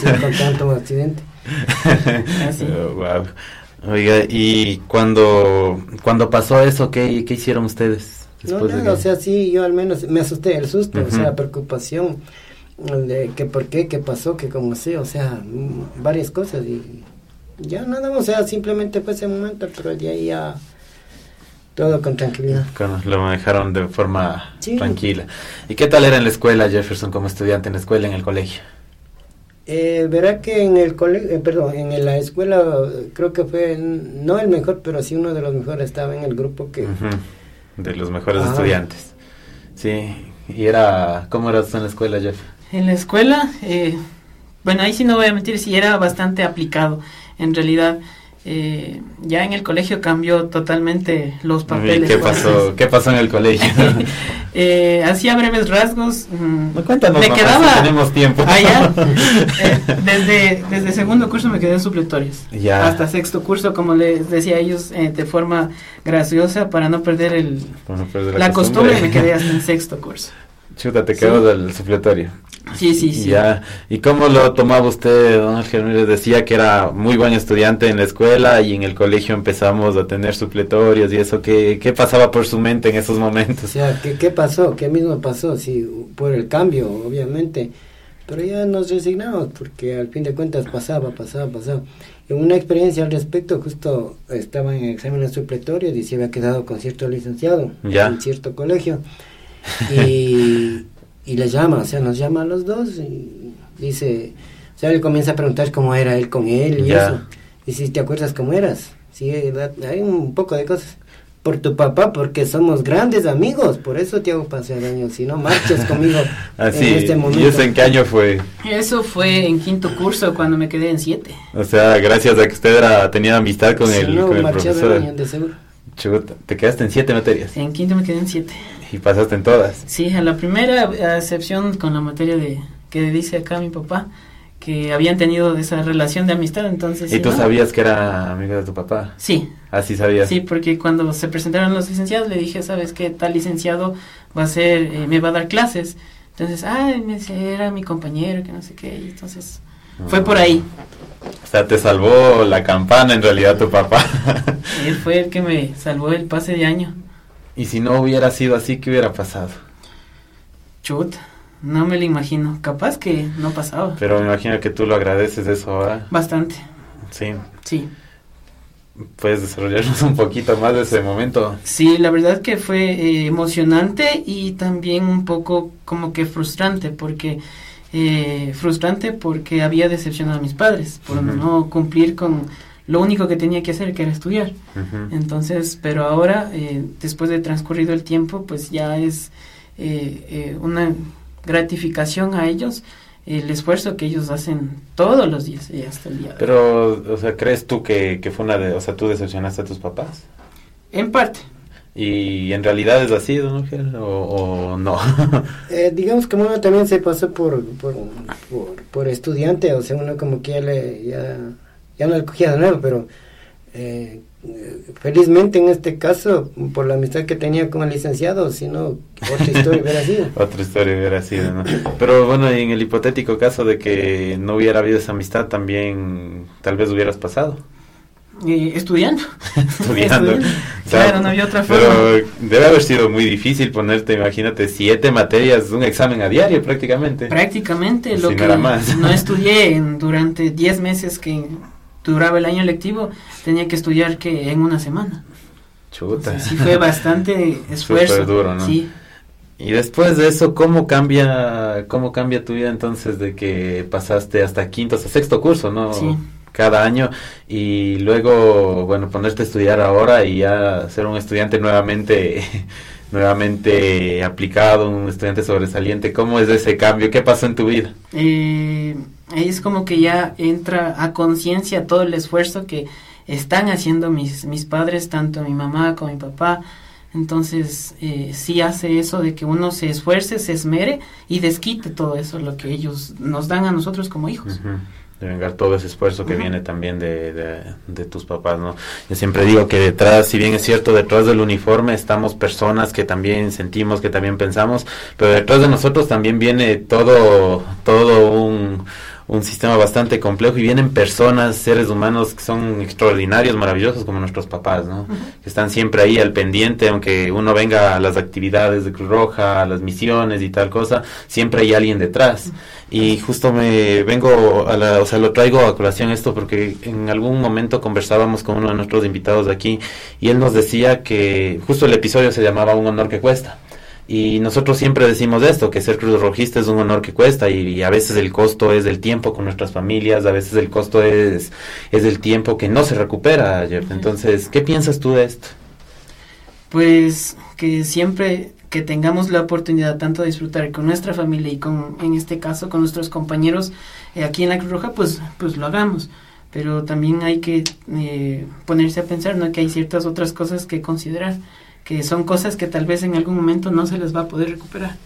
Sí. con tanto accidente. Así. wow. Oiga, y cuando, cuando pasó eso, ¿qué, qué hicieron ustedes? No, nada, o sea, sí, yo al menos me asusté, el susto, o sea, la preocupación de que por qué, qué pasó, que como sé, o sea, varias cosas y ya nada, o sea, simplemente fue ese momento, pero de ahí ya todo con tranquilidad. lo manejaron de forma tranquila. ¿Y qué tal era en la escuela, Jefferson, como estudiante en la escuela, en el colegio? Eh, verá que en el colegio, eh, perdón, en la escuela creo que fue no el mejor, pero sí uno de los mejores, estaba en el grupo que... De los mejores estudiantes. Sí, y era, ¿cómo eras en la escuela, Jeff? En la escuela, eh, bueno, ahí sí no voy a mentir, sí era bastante aplicado, en realidad eh, ya en el colegio cambió totalmente los papeles. ¿Qué pasó, ¿Qué pasó en el colegio? eh, hacía breves rasgos. Mm, cuéntanos, me quedaba. tenemos tiempo. Allá, eh, desde, desde segundo curso me quedé en supletorios. Ya. Hasta sexto curso, como les decía a ellos, eh, de forma graciosa para no perder, el, la, costumbre. me quedé hasta en sexto curso. Chuta, te quedo del supletorio. Sí, sí, sí. Ya. ¿Y cómo lo tomaba usted, don Ángel? Decía que era muy buen estudiante en la escuela y en el colegio empezamos a tener supletorios y eso. ¿Qué, qué pasaba por su mente en esos momentos? O sea, ¿qué, qué pasó? ¿Qué mismo pasó? Sí, por el cambio, obviamente. Pero ya nos resignamos porque al fin de cuentas pasaba, pasaba, pasaba. En una experiencia al respecto, justo estaba en exámenes supletorios y se había quedado con cierto licenciado en cierto colegio. Y y le llama, o sea, nos llama a los dos y dice, o sea, él comienza a preguntar cómo era él con él y eso. Y si te acuerdas cómo eras, sí, hay un poco de cosas. Por tu papá, porque somos grandes amigos, por eso te hago pasar años, si no marches conmigo Así, en este momento. ¿Y eso en qué año fue? Eso fue en quinto curso, cuando me quedé en siete. O sea, gracias a que usted era, tenía amistad con el, con el profesor. de seguro. Chuta, ¿te quedaste en siete materias? En quinto me quedé en siete. ¿Y pasaste en todas? Sí, a la primera, a excepción con la materia de que dice acá mi papá, que habían tenido esa relación de amistad, entonces... ¿Y tú sabías que era amigo de tu papá? Sí. Así ¿Ah, sabías. Sí, porque cuando se presentaron los licenciados le dije, ¿sabes qué? Tal licenciado va a ser, eh, me va a dar clases. Entonces, ah, me era mi compañero, que no sé qué, y entonces... Fue por ahí. O sea, te salvó la campana en realidad tu papá. Él fue el que me salvó el pase de año. Y si no hubiera sido así, ¿qué hubiera pasado? Chut. no me lo imagino. Capaz que no pasaba. Pero me imagino que tú lo agradeces eso ahora. Bastante. Sí. Sí. ¿Puedes desarrollarnos un poquito más de ese momento? Sí, la verdad que fue eh, emocionante y también un poco como que frustrante porque eh, frustrante porque había decepcionado a mis padres por no cumplir con lo único que tenía que hacer que era estudiar. Entonces, pero ahora eh, después de transcurrido el tiempo, pues ya es una gratificación a ellos el esfuerzo que ellos hacen todos los días y hasta el día. Pero, o sea, ¿crees tú que, fue una de, o sea, tú decepcionaste a tus papás? En parte. ¿Y en realidad es así, don o, no? eh, digamos que uno también se pasó por, por, por, estudiante, o sea, uno como que ya, le, ya, ya no le cogía de nuevo, pero eh, felizmente en este caso, por la amistad que tenía con el licenciado, si no, otra historia hubiera sido. otra historia hubiera sido, ¿no? Pero bueno, en el hipotético caso de que no hubiera habido esa amistad, también tal vez hubieras pasado. Eh, estudiando. estudiando. claro, no había otra forma. Pero debe haber sido muy difícil ponerte, imagínate, siete materias, un examen a diario prácticamente. Prácticamente, lo que no estudié durante diez meses que duraba el año lectivo, tenía que estudiar que en una semana. Chuta. sí fue bastante esfuerzo. duro, ¿no? Sí. Y después de eso, ¿cómo cambia, cómo cambia tu vida entonces de que pasaste hasta quinto, hasta sexto curso, ¿no? Sí. Cada año y luego, bueno, ponerte a estudiar ahora y ya ser un estudiante nuevamente, nuevamente aplicado, un estudiante sobresaliente. ¿Cómo es ese cambio? ¿Qué pasó en tu vida? Eh, es como que ya entra a conciencia todo el esfuerzo que están haciendo mis, mis padres, tanto mi mamá como mi papá. Entonces, eh, sí hace eso de que uno se esfuerce, se esmere y desquite todo eso, lo que ellos nos dan a nosotros como hijos. De vengar todo ese esfuerzo que viene también de, de, tus papás, ¿no? Yo siempre digo que detrás, si bien es cierto, detrás del uniforme estamos personas que también sentimos, que también pensamos, pero detrás de nosotros también viene todo, todo un un sistema bastante complejo y vienen personas, seres humanos que son extraordinarios, maravillosos como nuestros papás, ¿no? Que están siempre ahí al pendiente, aunque uno venga a las actividades de Cruz Roja, a las misiones y tal cosa, siempre hay alguien detrás. Y justo me vengo a la, o sea, lo traigo a colación esto porque en algún momento conversábamos con uno de nuestros invitados de aquí y él nos decía que justo el episodio se llamaba Un honor que cuesta. Y nosotros siempre decimos esto, que ser cruz rojista es un honor que cuesta y, a veces el costo es del tiempo con nuestras familias, a veces el costo es, es del tiempo que no se recupera, Jeff. Entonces, ¿qué piensas tú de esto? Pues que siempre que tengamos la oportunidad tanto de disfrutar con nuestra familia y con, en este caso, con nuestros compañeros eh, aquí en la Cruz Roja, pues, pues lo hagamos. Pero también hay que eh, ponerse a pensar, ¿no? Que hay ciertas otras cosas que considerar que son cosas que tal vez en algún momento no se les va a poder recuperar.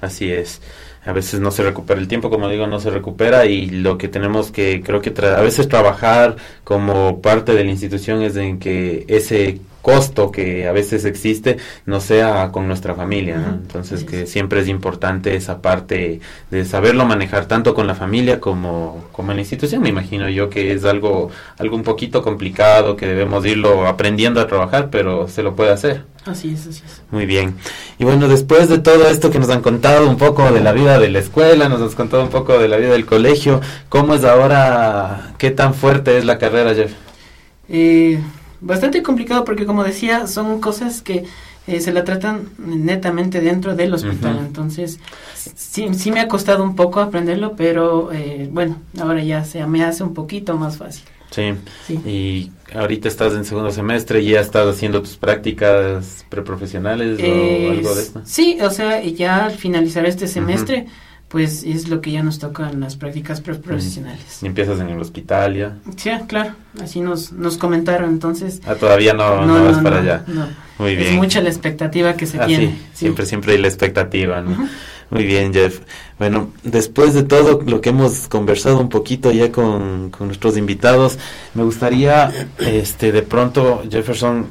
Así es. A veces no se recupera el tiempo, como digo, no se recupera y lo que tenemos que, creo que a veces trabajar como parte de la institución es en que ese costo que a veces existe no sea con nuestra familia, Entonces que siempre es importante esa parte de saberlo manejar tanto con la familia como, como en la institución, me imagino yo que es algo, algo un poquito complicado, que debemos irlo aprendiendo a trabajar, pero se lo puede hacer. Así es, así es. Muy bien. Y bueno, después de todo esto que nos han contado un poco de la vida de la escuela, nos has contado un poco de la vida del colegio, ¿cómo es ahora, qué tan fuerte es la carrera, Jeff? Eh, bastante complicado porque como decía, son cosas que eh, se la tratan netamente dentro del hospital. Entonces, sí, sí me ha costado un poco aprenderlo, pero eh, bueno, ahora ya se me hace un poquito más fácil. Sí. Y ahorita estás en segundo semestre y ya estás haciendo tus prácticas preprofesionales o algo de esto. Sí, o sea, ya al finalizar este semestre pues es lo que ya nos toca en las prácticas profesionales. Y empiezas en el hospital ya. Sí, claro, así nos, nos comentaron entonces. Ah, todavía no, no, vas para allá. Muy bien. Es mucha la expectativa que se ah, tiene. Sí. Siempre, siempre hay la expectativa, ¿no? Muy bien, Jeff. Bueno, después de todo lo que hemos conversado un poquito ya con, con nuestros invitados, me gustaría, este, de pronto, Jefferson,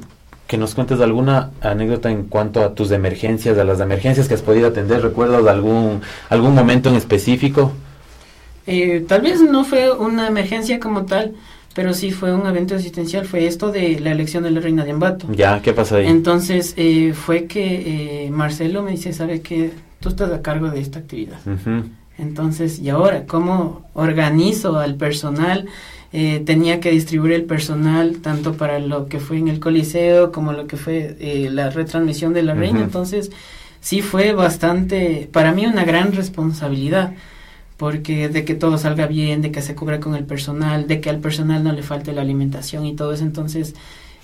que nos cuentes alguna anécdota en cuanto a tus emergencias, a las emergencias que has podido atender. ¿Recuerdas algún, algún momento en específico? Eh, tal vez no fue una emergencia como tal, pero sí fue un evento asistencial. Fue esto de la elección de la reina de Ambato. Ya, ¿qué pasó ahí? Entonces eh, fue que eh, Marcelo me dice, ¿sabe qué? tú estás a cargo de esta actividad. Entonces, ¿y ahora cómo organizo al personal? Eh, tenía que distribuir el personal tanto para lo que fue en el Coliseo como lo que fue eh, la retransmisión de la Reina. Entonces, sí fue bastante, para mí, una gran responsabilidad porque de que todo salga bien, de que se cubra con el personal, de que al personal no le falte la alimentación y todo eso. Entonces,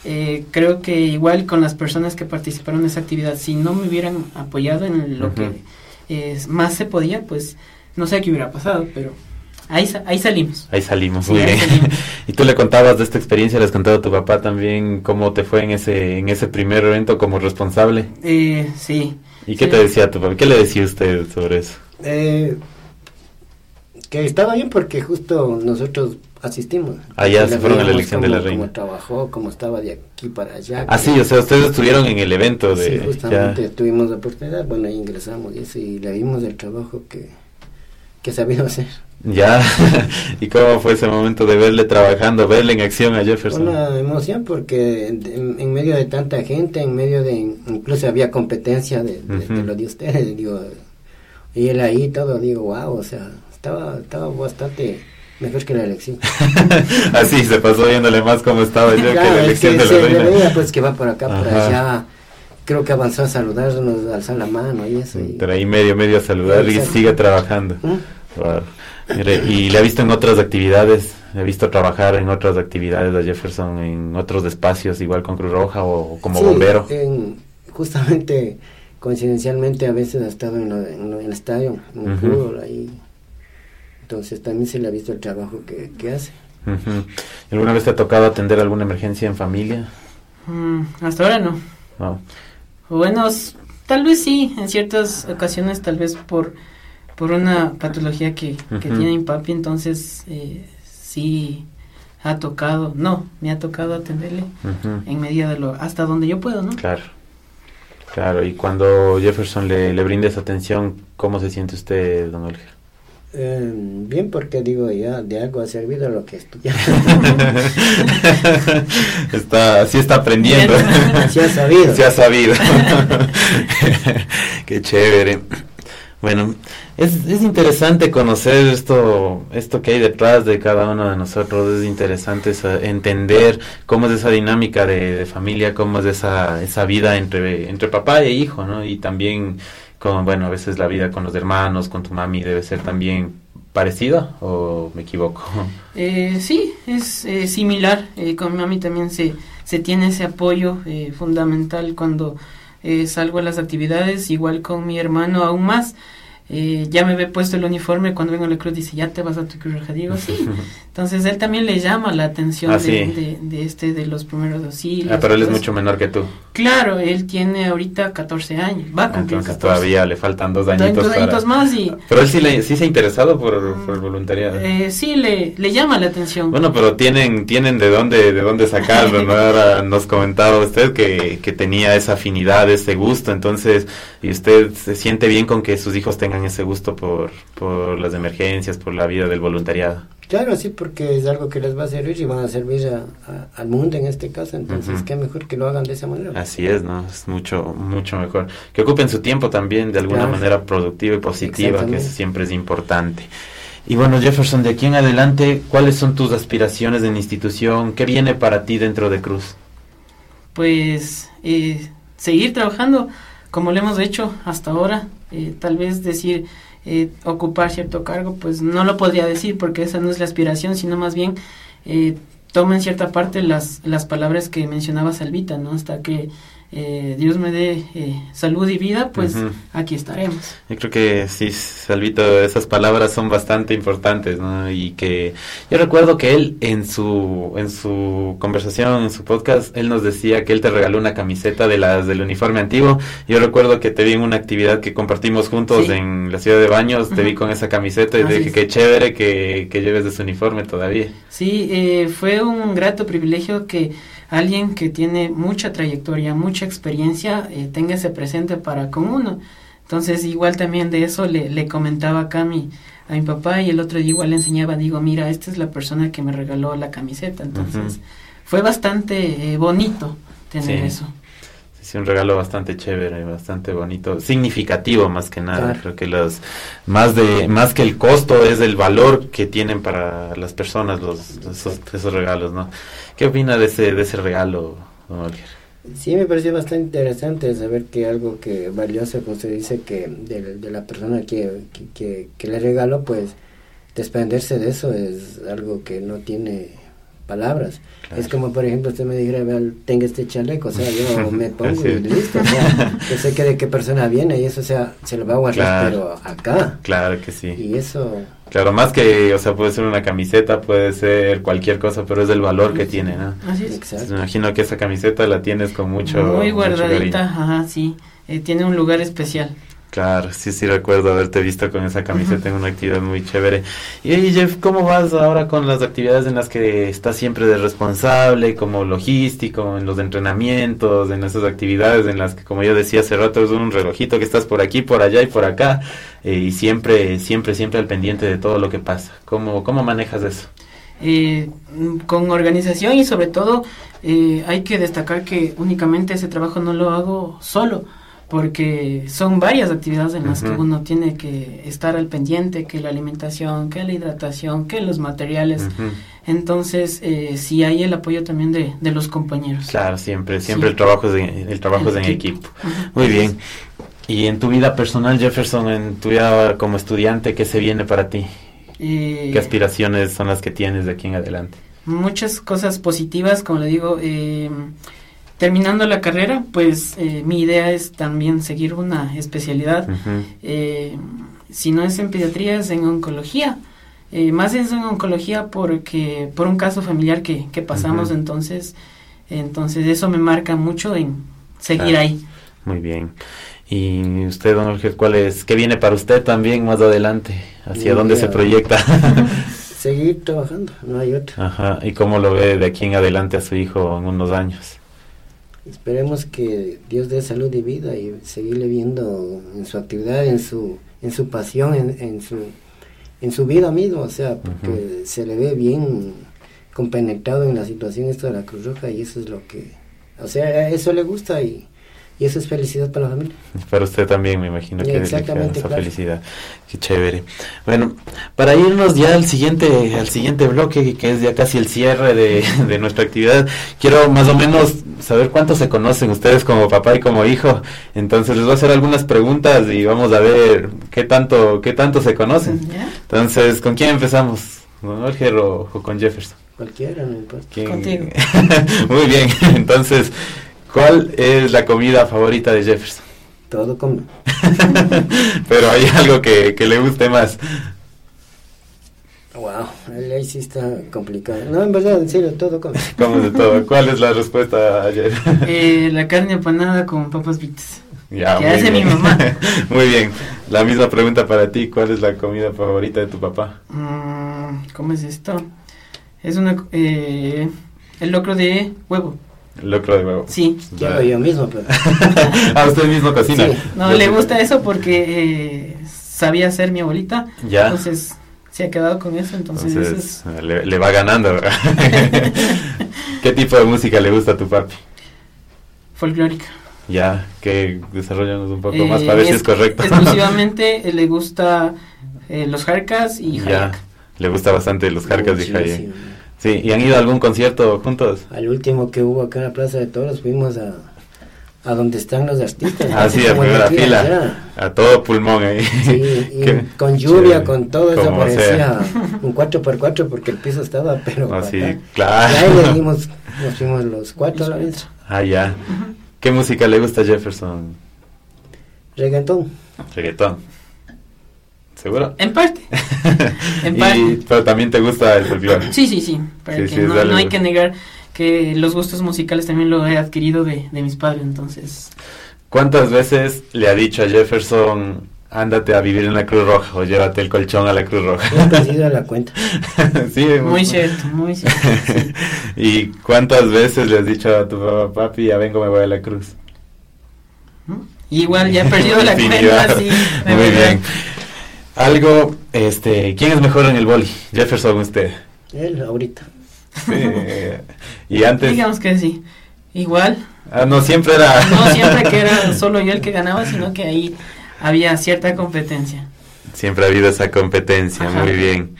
eh, creo que igual con las personas que participaron en esa actividad, si no me hubieran apoyado en lo que más se podía, pues no sé qué hubiera pasado, pero ahí, ahí salimos. Ahí salimos, muy bien. y tú le contabas de esta experiencia, le has contado a tu papá también cómo te fue en ese, en ese primer evento como responsable. Eh, sí. ¿Y qué te decía tu papá? ¿Qué le decía usted sobre eso? Eh, que estaba bien porque justo nosotros asistimos. Allá se fueron a la elección de la reina. Cómo trabajó, cómo estaba de aquí para allá. Ah, sí, o sea, ustedes estuvieron en el evento de... Sí, justamente tuvimos la oportunidad, bueno, ahí ingresamos y, eso, y le vimos el trabajo que, que sabía hacer. Ya, ¿y cómo fue ese momento de verle trabajando, verle en acción a Jefferson? Una emoción porque en, medio de tanta gente, en medio de, incluso había competencia de, lo de ustedes, digo, y él ahí todo, digo, wow, o sea, estaba, estaba bastante mejor que la elección. Así se pasó viéndole más como estaba yo que la elección de la reina. Veía, pues que va por acá, por allá. Creo que avanzó a saludarnos, alzar la mano y eso. Y... Pero ahí medio, medio a saludar y sigue trabajando. ¿Mm? y le ha visto en otras actividades, le ha visto trabajar en otras actividades a Jefferson, en otros espacios, igual con Cruz Roja o como bombero. En, justamente, coincidencialmente, a veces ha estado en, el estadio, en el fútbol, ahí entonces también se le ha visto el trabajo que, hace. ¿Alguna vez te ha tocado atender alguna emergencia en familia? Mm, hasta ahora no. No. Bueno, tal vez sí, en ciertas ocasiones, tal vez por, por una patología que, tiene mi papi, entonces eh, sí ha tocado, no, me ha tocado atenderle en medida de lo, hasta donde yo puedo, ¿no? Claro. Claro, y cuando Jefferson le, le brinde esa atención, ¿cómo se siente usted, don Olger? Eh, bien, porque digo, ya de algo ha servido lo que estudié. está, sí está aprendiendo. sí ha sabido. Sí ha sabido. Qué chévere. Bueno, es, es interesante conocer esto, esto que hay detrás de cada uno de nosotros. Es interesante entender cómo es esa dinámica de, familia, cómo es esa, esa vida entre, entre papá e hijo, ¿no? Y también con, bueno, a veces la vida con los hermanos, con tu mami debe ser también parecida o me equivoco? Eh, sí, es eh, similar. Eh, con mi mami también se, se tiene ese apoyo eh, fundamental cuando salgo a las actividades, igual con mi hermano aún más. Eh, ya me ve puesto el uniforme cuando vengo a la cruz dice ya te vas a tu cruz digo sí. Entonces él también le llama la atención ah, de, de, este de los primeros auxilios ah, pero él es mucho menor que tú. Claro él tiene ahorita 14 años va a cumplir entonces todavía le faltan dos añitos, dos añitos más y pero él sí, le, sí se ha interesado por, por el voluntariado eh, sí le, le llama la atención. Bueno pero tienen tienen de dónde de dónde sacarlo ¿no? ahora nos comentaba usted que, que tenía esa afinidad ese gusto. Entonces y usted se siente bien con que sus hijos tengan ese gusto por, por las emergencias, por la vida del voluntariado. Claro, sí, porque es algo que les va a servir y van a servir al mundo en este caso, entonces qué mejor que lo hagan de esa manera. Así es, ¿no? Es mucho, mucho mejor. Que ocupen su tiempo también de alguna manera productiva y positiva, que eso siempre es importante. Y bueno, Jefferson, de aquí en adelante, ¿cuáles son tus aspiraciones en la institución? ¿Qué viene para ti dentro de Cruz? Pues eh, seguir trabajando como lo hemos hecho hasta ahora, eh, tal vez decir eh, ocupar cierto cargo, pues no lo podría decir porque esa no es la aspiración, sino más bien eh, toma en cierta parte las, las palabras que mencionaba Salvita, ¿no? Hasta que eh, Dios me dé eh, salud y vida, pues aquí estaremos. Yo creo que sí, Salvito, esas palabras son bastante importantes, ¿no? Y que yo recuerdo que él en su en su conversación, en su podcast, él nos decía que él te regaló una camiseta de las del uniforme antiguo. Yo recuerdo que te vi en una actividad que compartimos juntos en la ciudad de Baños, te vi con esa camiseta y te dije que chévere que, que lleves ese uniforme todavía. Sí, eh, fue un grato privilegio que alguien que tiene mucha trayectoria, mucha experiencia, eh, tenga ese presente para con uno. Entonces, igual también de eso le, le comentaba acá a mi, a mi papá y el otro día igual le enseñaba, digo, mira, esta es la persona que me regaló la camiseta. Entonces, fue bastante eh, bonito tener eso. Sí, un regalo bastante chévere, bastante bonito, significativo más que nada. Creo que los más de más que el costo es el valor que tienen para las personas los esos, regalos, ¿no? ¿Qué opina de ese de ese regalo, don Sí, me pareció bastante interesante saber que algo que valioso, como usted dice, que de, la persona que, que, que, le regalo, pues desprenderse de eso es algo que no tiene palabras. Es como, por ejemplo, usted me dijera, tenga este chaleco, o sea, yo me pongo y listo. O sea, yo sé que de qué persona viene y eso, o sea, se lo va a guardar, pero acá. Claro que sí. Y eso... Claro, más que, o sea, puede ser una camiseta, puede ser cualquier cosa, pero es el valor que tiene, ¿no? Así es. Exacto. Me imagino que esa camiseta la tienes con mucho... Muy guardadita, ajá, sí. Eh, tiene un lugar especial. Claro, sí, sí recuerdo haberte visto con esa camiseta en una actividad muy chévere. Y Jeff, ¿cómo vas ahora con las actividades en las que estás siempre de responsable, como logístico, en los entrenamientos, en esas actividades en las que, como yo decía hace rato, es un relojito que estás por aquí, por allá y por acá, eh, y siempre, siempre, siempre al pendiente de todo lo que pasa? ¿Cómo, cómo manejas eso? Eh, con organización y sobre todo eh, hay que destacar que únicamente ese trabajo no lo hago solo porque son varias actividades en las que uno tiene que estar al pendiente, que la alimentación, que la hidratación, que los materiales. Entonces, eh, sí hay el apoyo también de, de los compañeros. Claro, siempre, siempre el trabajo es, el trabajo es en equipo. Muy bien. Y en tu vida personal, Jefferson, en tu vida como estudiante, ¿qué se viene para ti? Eh, ¿Qué aspiraciones son las que tienes de aquí en adelante? Muchas cosas positivas, como le digo, eh, Terminando la carrera, pues eh, mi idea es también seguir una especialidad. Eh, si no es en pediatría, es en oncología. Eh, más es en oncología porque por un caso familiar que, que pasamos, entonces, entonces eso me marca mucho en seguir ahí. Muy bien. Y usted, don Jorge, ¿cuál es, qué viene para usted también más adelante? ¿Hacia dónde se proyecta? seguir trabajando, no hay otro. Ajá. ¿Y cómo lo ve de aquí en adelante a su hijo en unos años? Esperemos que Dios dé salud y vida y seguirle viendo en su actividad, en su, en su pasión, en, su, en su vida misma, o sea, porque se le ve bien compenetrado en la situación esto de la Cruz Roja y eso es lo que, o sea, eso le gusta y, y eso es felicidad para la familia. Para usted también, me imagino que Exactamente, esa felicidad. Qué chévere. Bueno, para irnos ya al siguiente, al siguiente bloque, que es ya casi el cierre de, de nuestra actividad, quiero más o menos saber cuánto se conocen ustedes como papá y como hijo. Entonces les voy a hacer algunas preguntas y vamos a ver qué tanto, qué tanto se conocen. Entonces, ¿con quién empezamos? ¿Con Jorge o, con Jefferson? Cualquiera, no importa. Contigo. Muy bien, entonces ¿Cuál es la comida favorita de Jefferson? Todo come. Pero hay algo que, le guste más. Wow, ahí sí está complicado. No, en verdad, en serio, todo come. Como de todo. ¿Cuál es la respuesta ayer? Eh, la carne apanada con papas fritas. Ya, que hace mi mamá. muy bien. La misma pregunta para ti. ¿Cuál es la comida favorita de tu papá? Mm, ¿Cómo es esto? Es una... Eh, el locro de huevo. Locro de huevo. Sí. Yo, yo mismo, pero... ah, usted mismo cocina. No, le gusta eso porque eh, sabía hacer mi abuelita. Ya. Entonces se ha quedado con eso, entonces... le, va ganando. ¿Qué tipo de música le gusta a tu papi? Folclórica. Ya, que desarrollamos un poco más para ver si es correcto. Exclusivamente le gusta eh, los jarcas y Ya, le gusta bastante los jarcas y hayak. Sí, ¿y han ido a algún concierto juntos? Al último que hubo acá en la Plaza de Toros fuimos a, a donde están los artistas. Ah, sí, a primera fila, a todo pulmón ahí. Sí, y con lluvia, con todo eso parecía un 4x4 porque el piso estaba, pero... Así, ah, claro. Y ahí le dimos, nos fuimos los cuatro a la vez. Ah, ya. ¿Qué música le gusta a Jefferson? Reggaetón. Reggaetón. ¿Seguro? En parte. en parte. pero también te gusta el folclore. Sí, sí, sí. no, hay que negar que los gustos musicales también lo he adquirido de, mis padres, entonces. ¿Cuántas veces le ha dicho a Jefferson, ándate a vivir en la Cruz Roja o llévate el colchón a la Cruz Roja? He perdido la cuenta. sí, muy cierto, muy cierto. ¿Y cuántas veces le has dicho a tu papá, papi, ya vengo, me voy a la Cruz? Igual ya he perdido la cuenta, sí. Muy bien. Algo, este, ¿quién es mejor en el boli? Jefferson, usted. Él, ahorita. Sí, y antes. Digamos que sí. Igual, Ah, no siempre era. No siempre que era solo yo el que ganaba, sino que ahí había cierta competencia. Siempre ha habido esa competencia, muy bien.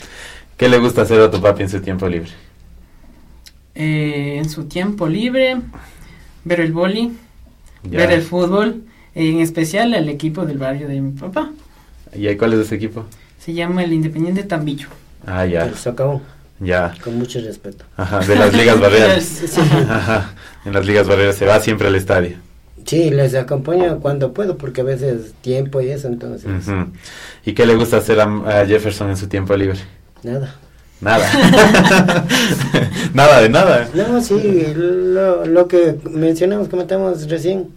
¿Qué le gusta hacer a tu papi en su tiempo libre? Eh, en su tiempo libre, ver el boli, ver el fútbol, en especial el equipo del barrio de mi papá. ¿Y cuál es ese equipo? Se llama el Independiente Tambillo. Ah, ya. Se acabó. Ya. Con mucho respeto. Ajá, de las ligas barreras. Ajá, en las ligas barreras se va siempre al estadio. Sí, les acompaño cuando puedo, porque a veces tiempo y eso, entonces. ¿Y qué le gusta hacer a, Jefferson en su tiempo libre? Nada. Nada. nada de nada. No, sí, lo, lo que mencionamos, comentamos recién,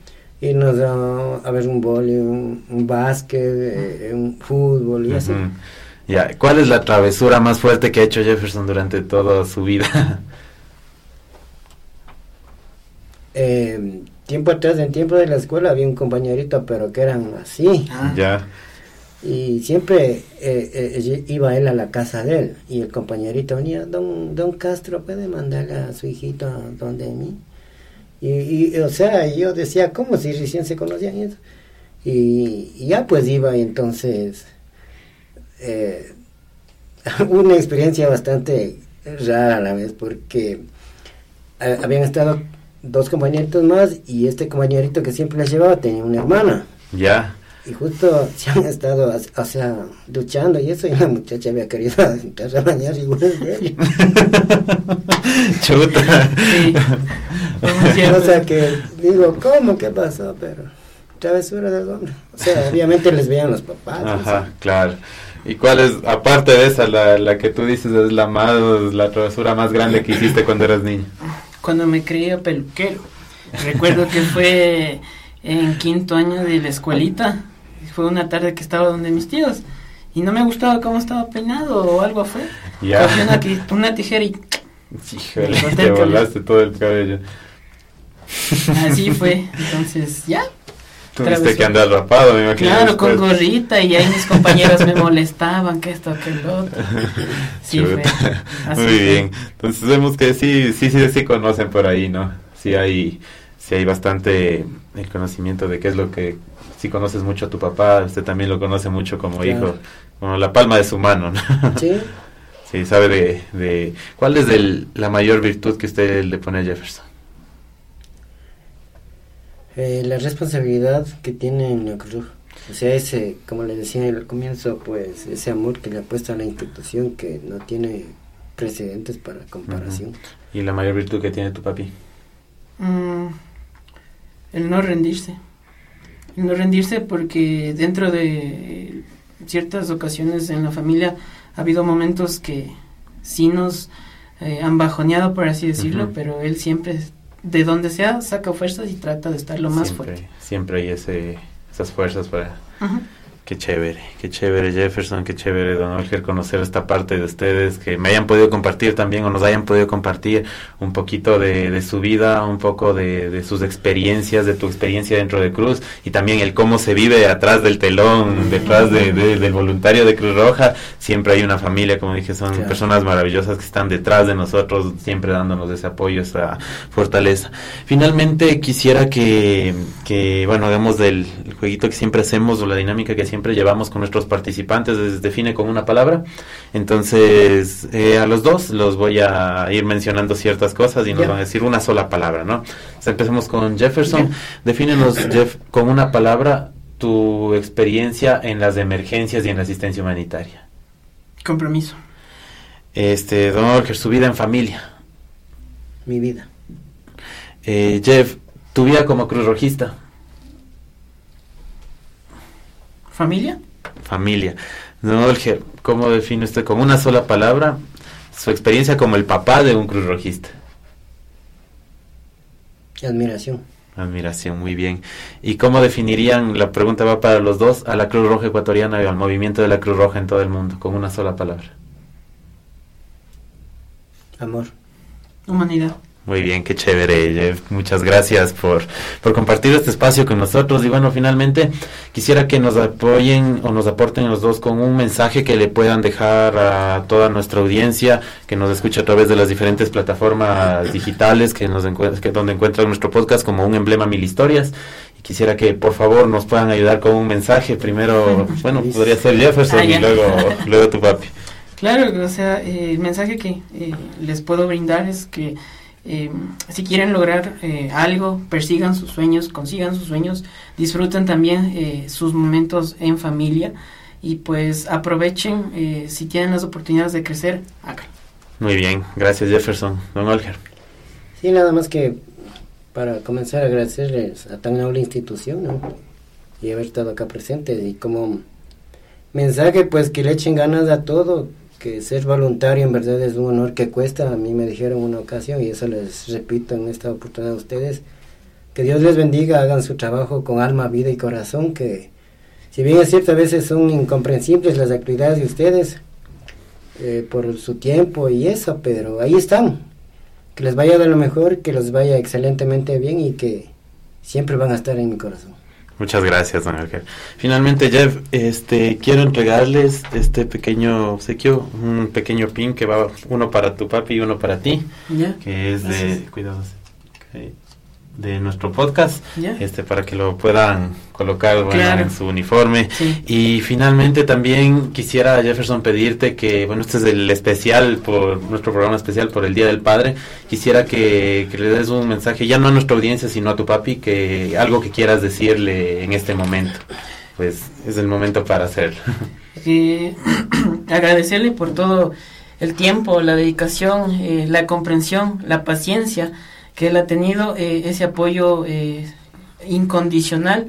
y nos da a ver un boli, un, básquet, eh, un fútbol y así. Ya, ¿cuál es la travesura más fuerte que ha hecho Jefferson durante toda su vida? eh, tiempo atrás, en tiempo de la escuela, había un compañerito, pero que eran así. Ah. Ya. Y siempre eh, eh, iba él a la casa de él, y el compañerito venía, don, don Castro, ¿puede mandarle a su hijito a donde mí? Y, o sea, yo decía, ¿cómo si recién se conocían y eso? Y, ya pues iba y entonces eh, una experiencia bastante rara a la vez porque eh, habían estado dos compañeritos más y este compañerito que siempre les llevaba tenía una hermana. Ya. Y justo se han estado, o sea, duchando y eso, y la muchacha había querido entrar a bañar igual de él. Chuta. Sí. o sea que digo, ¿cómo? ¿Qué pasó? Pero travesura del hombre. O sea, obviamente les veían los papás. Ajá, claro. ¿Y cuál es, aparte de esa, la, la que tú dices es la más, la travesura más grande que hiciste cuando eras niño? Cuando me creía peluquero. Recuerdo que fue en quinto año de la escuelita. Fue una tarde que estaba donde mis tíos. Y no me gustaba cómo estaba peinado o algo fue. Ya. Una, una, tijera y... Híjole, te volaste todo el cabello. Así fue. Entonces, ya, Tuviste que andar rapado, me imagino. Claro, con gorrita y ahí mis compañeros me molestaban, que esto, que lo otro. Sí, fue. Muy bien. Entonces vemos que sí, sí, sí, sí conocen por ahí, ¿no? Sí hay, sí hay bastante el conocimiento de qué es lo que, si conoces mucho a tu papá, usted también lo conoce mucho como hijo, como la palma de su mano, ¿no? Sí. Sí, sabe de, de cuál es el, la mayor virtud que usted le pone a Jefferson. Eh, la responsabilidad que tiene en la Cruz. O sea, ese, como le decía en el comienzo, pues ese amor que le ha puesto a la institución que no tiene precedentes para comparación. ¿Y la mayor virtud que tiene tu papi? Mm, el no rendirse. El no rendirse porque dentro de ciertas ocasiones en la familia ha habido momentos que sí nos eh, han bajoneado, por así decirlo, pero él siempre de donde sea, saca fuerzas y trata de estar lo más fuerte. Siempre hay ese, esas fuerzas para... Qué chévere, qué chévere Jefferson, qué chévere Don Olger conocer esta parte de ustedes, que me hayan podido compartir también o nos hayan podido compartir un poquito de, su vida, un poco de, sus experiencias, de tu experiencia dentro de Cruz y también el cómo se vive atrás del telón, detrás de, del voluntario de Cruz Roja. Siempre hay una familia, como dije, son personas maravillosas que están detrás de nosotros, siempre dándonos ese apoyo, esa fortaleza. Finalmente quisiera que, que bueno, hagamos del jueguito que siempre hacemos o la dinámica que siempre llevamos con nuestros participantes, les define con una palabra. Entonces, eh, a los dos los voy a ir mencionando ciertas cosas y nos van a decir una sola palabra, ¿no? empecemos con Jefferson. Defínenos, Jeff, con una palabra tu experiencia en las emergencias y en la asistencia humanitaria. Compromiso. Este, Don Olger, su vida en familia. Mi vida. Eh, Jeff, tu vida como cruz rojista. ¿Familia? Familia. No, ¿cómo define usted con una sola palabra su experiencia como el papá de un cruz rojista? Admiración. Admiración, muy bien. ¿Y cómo definirían, la pregunta va para los dos, a la Cruz Roja ecuatoriana y al movimiento de la Cruz Roja en todo el mundo, con una sola palabra? Amor. Humanidad. Muy bien, qué chévere, Jeff. Muchas gracias por, por compartir este espacio con nosotros. Y bueno, finalmente quisiera que nos apoyen o nos aporten los dos con un mensaje que le puedan dejar a toda nuestra audiencia que nos escucha a través de las diferentes plataformas digitales que nos que donde encuentran nuestro podcast como un emblema mil historias. Y quisiera que por favor nos puedan ayudar con un mensaje. Primero, bueno, podría ser Jefferson ah, y luego, luego tu papi. Claro, o sea, eh, el mensaje que eh, les puedo brindar es que eh, si quieren lograr eh, algo, persigan sus sueños, consigan sus sueños, disfruten también eh, sus momentos en familia y pues aprovechen, si tienen las oportunidades de crecer, hagan. Muy bien, gracias Jefferson. Don Olger. Sí, nada más que para comenzar a agradecerles a tan noble institución y haber estado acá presentes y como mensaje pues que le echen ganas a todo, que ser voluntario en verdad es un honor que cuesta. A mí me dijeron una ocasión, y eso les repito en esta oportunidad a ustedes, que Dios les bendiga, hagan su trabajo con alma, vida y corazón, que si bien es cierto a veces son incomprensibles las actividades de ustedes eh, por su tiempo y eso, pero ahí están. Que les vaya de lo mejor, que los vaya excelentemente bien y que siempre van a estar en mi corazón. Muchas gracias, don Ángel. Finalmente, Jeff, este, quiero entregarles este pequeño obsequio, un pequeño pin que va uno para tu papi y uno para ti, que es de, cuidados, de nuestro podcast, este para que lo puedan colocar en su uniforme. Y finalmente también quisiera Jefferson pedirte que, bueno, este es el especial por nuestro programa especial por el Día del Padre. Quisiera que, le des un mensaje ya no a nuestra audiencia, sino a tu papi, que algo que quieras decirle en este momento. Pues es el momento para hacerlo. agradecerle por todo el tiempo, la dedicación, eh, la comprensión, la paciencia que él ha tenido eh, ese apoyo eh, incondicional,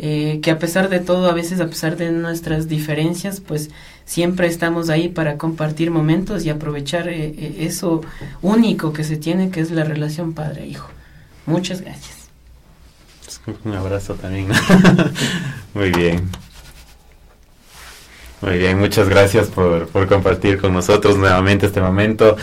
eh, que a pesar de todo, a veces a pesar de nuestras diferencias, pues siempre estamos ahí para compartir momentos y aprovechar eso único que se tiene, que es la relación padre-hijo. Muchas gracias. Un abrazo también. Muy bien. Muy bien, muchas gracias por, por compartir con nosotros nuevamente este momento.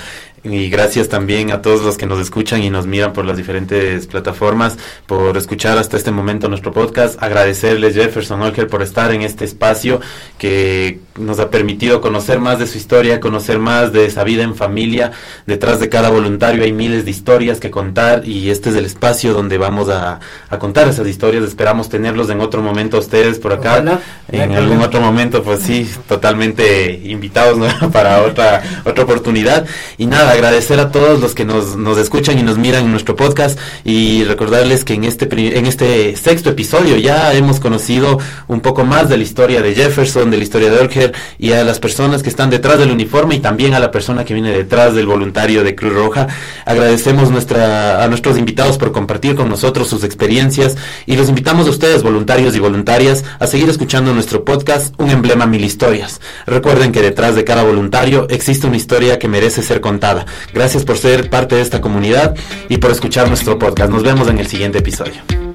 Y gracias también a todos los que nos escuchan y nos miran por las diferentes plataformas, por escuchar hasta este momento nuestro podcast. Agradecerles Jefferson Olker por estar en este espacio que nos ha permitido conocer más de su historia, conocer más de esa vida en familia. Detrás de cada voluntario hay miles de historias que contar y este es el espacio donde vamos a, contar esas historias. Esperamos tenerlos en otro momento ustedes por acá. En algún otro momento, pues sí, totalmente invitados para otra, otra oportunidad. Y nada, agradecer a todos los que nos, nos escuchan y nos miran en nuestro podcast y recordarles que en este, en este sexto episodio ya hemos conocido un poco más de la historia de Jefferson, de la historia de Olker y a las personas que están detrás del uniforme y también a la persona que viene detrás del voluntario de Cruz Roja. Agradecemos nuestra, a nuestros invitados por compartir con nosotros sus experiencias y los invitamos a ustedes, voluntarios y voluntarias, a seguir escuchando nuestro podcast Un emblema mil historias. Recuerden que detrás de cada voluntario existe una historia que merece ser contada. Gracias por ser parte de esta comunidad y por escuchar nuestro podcast. Nos vemos en el siguiente episodio.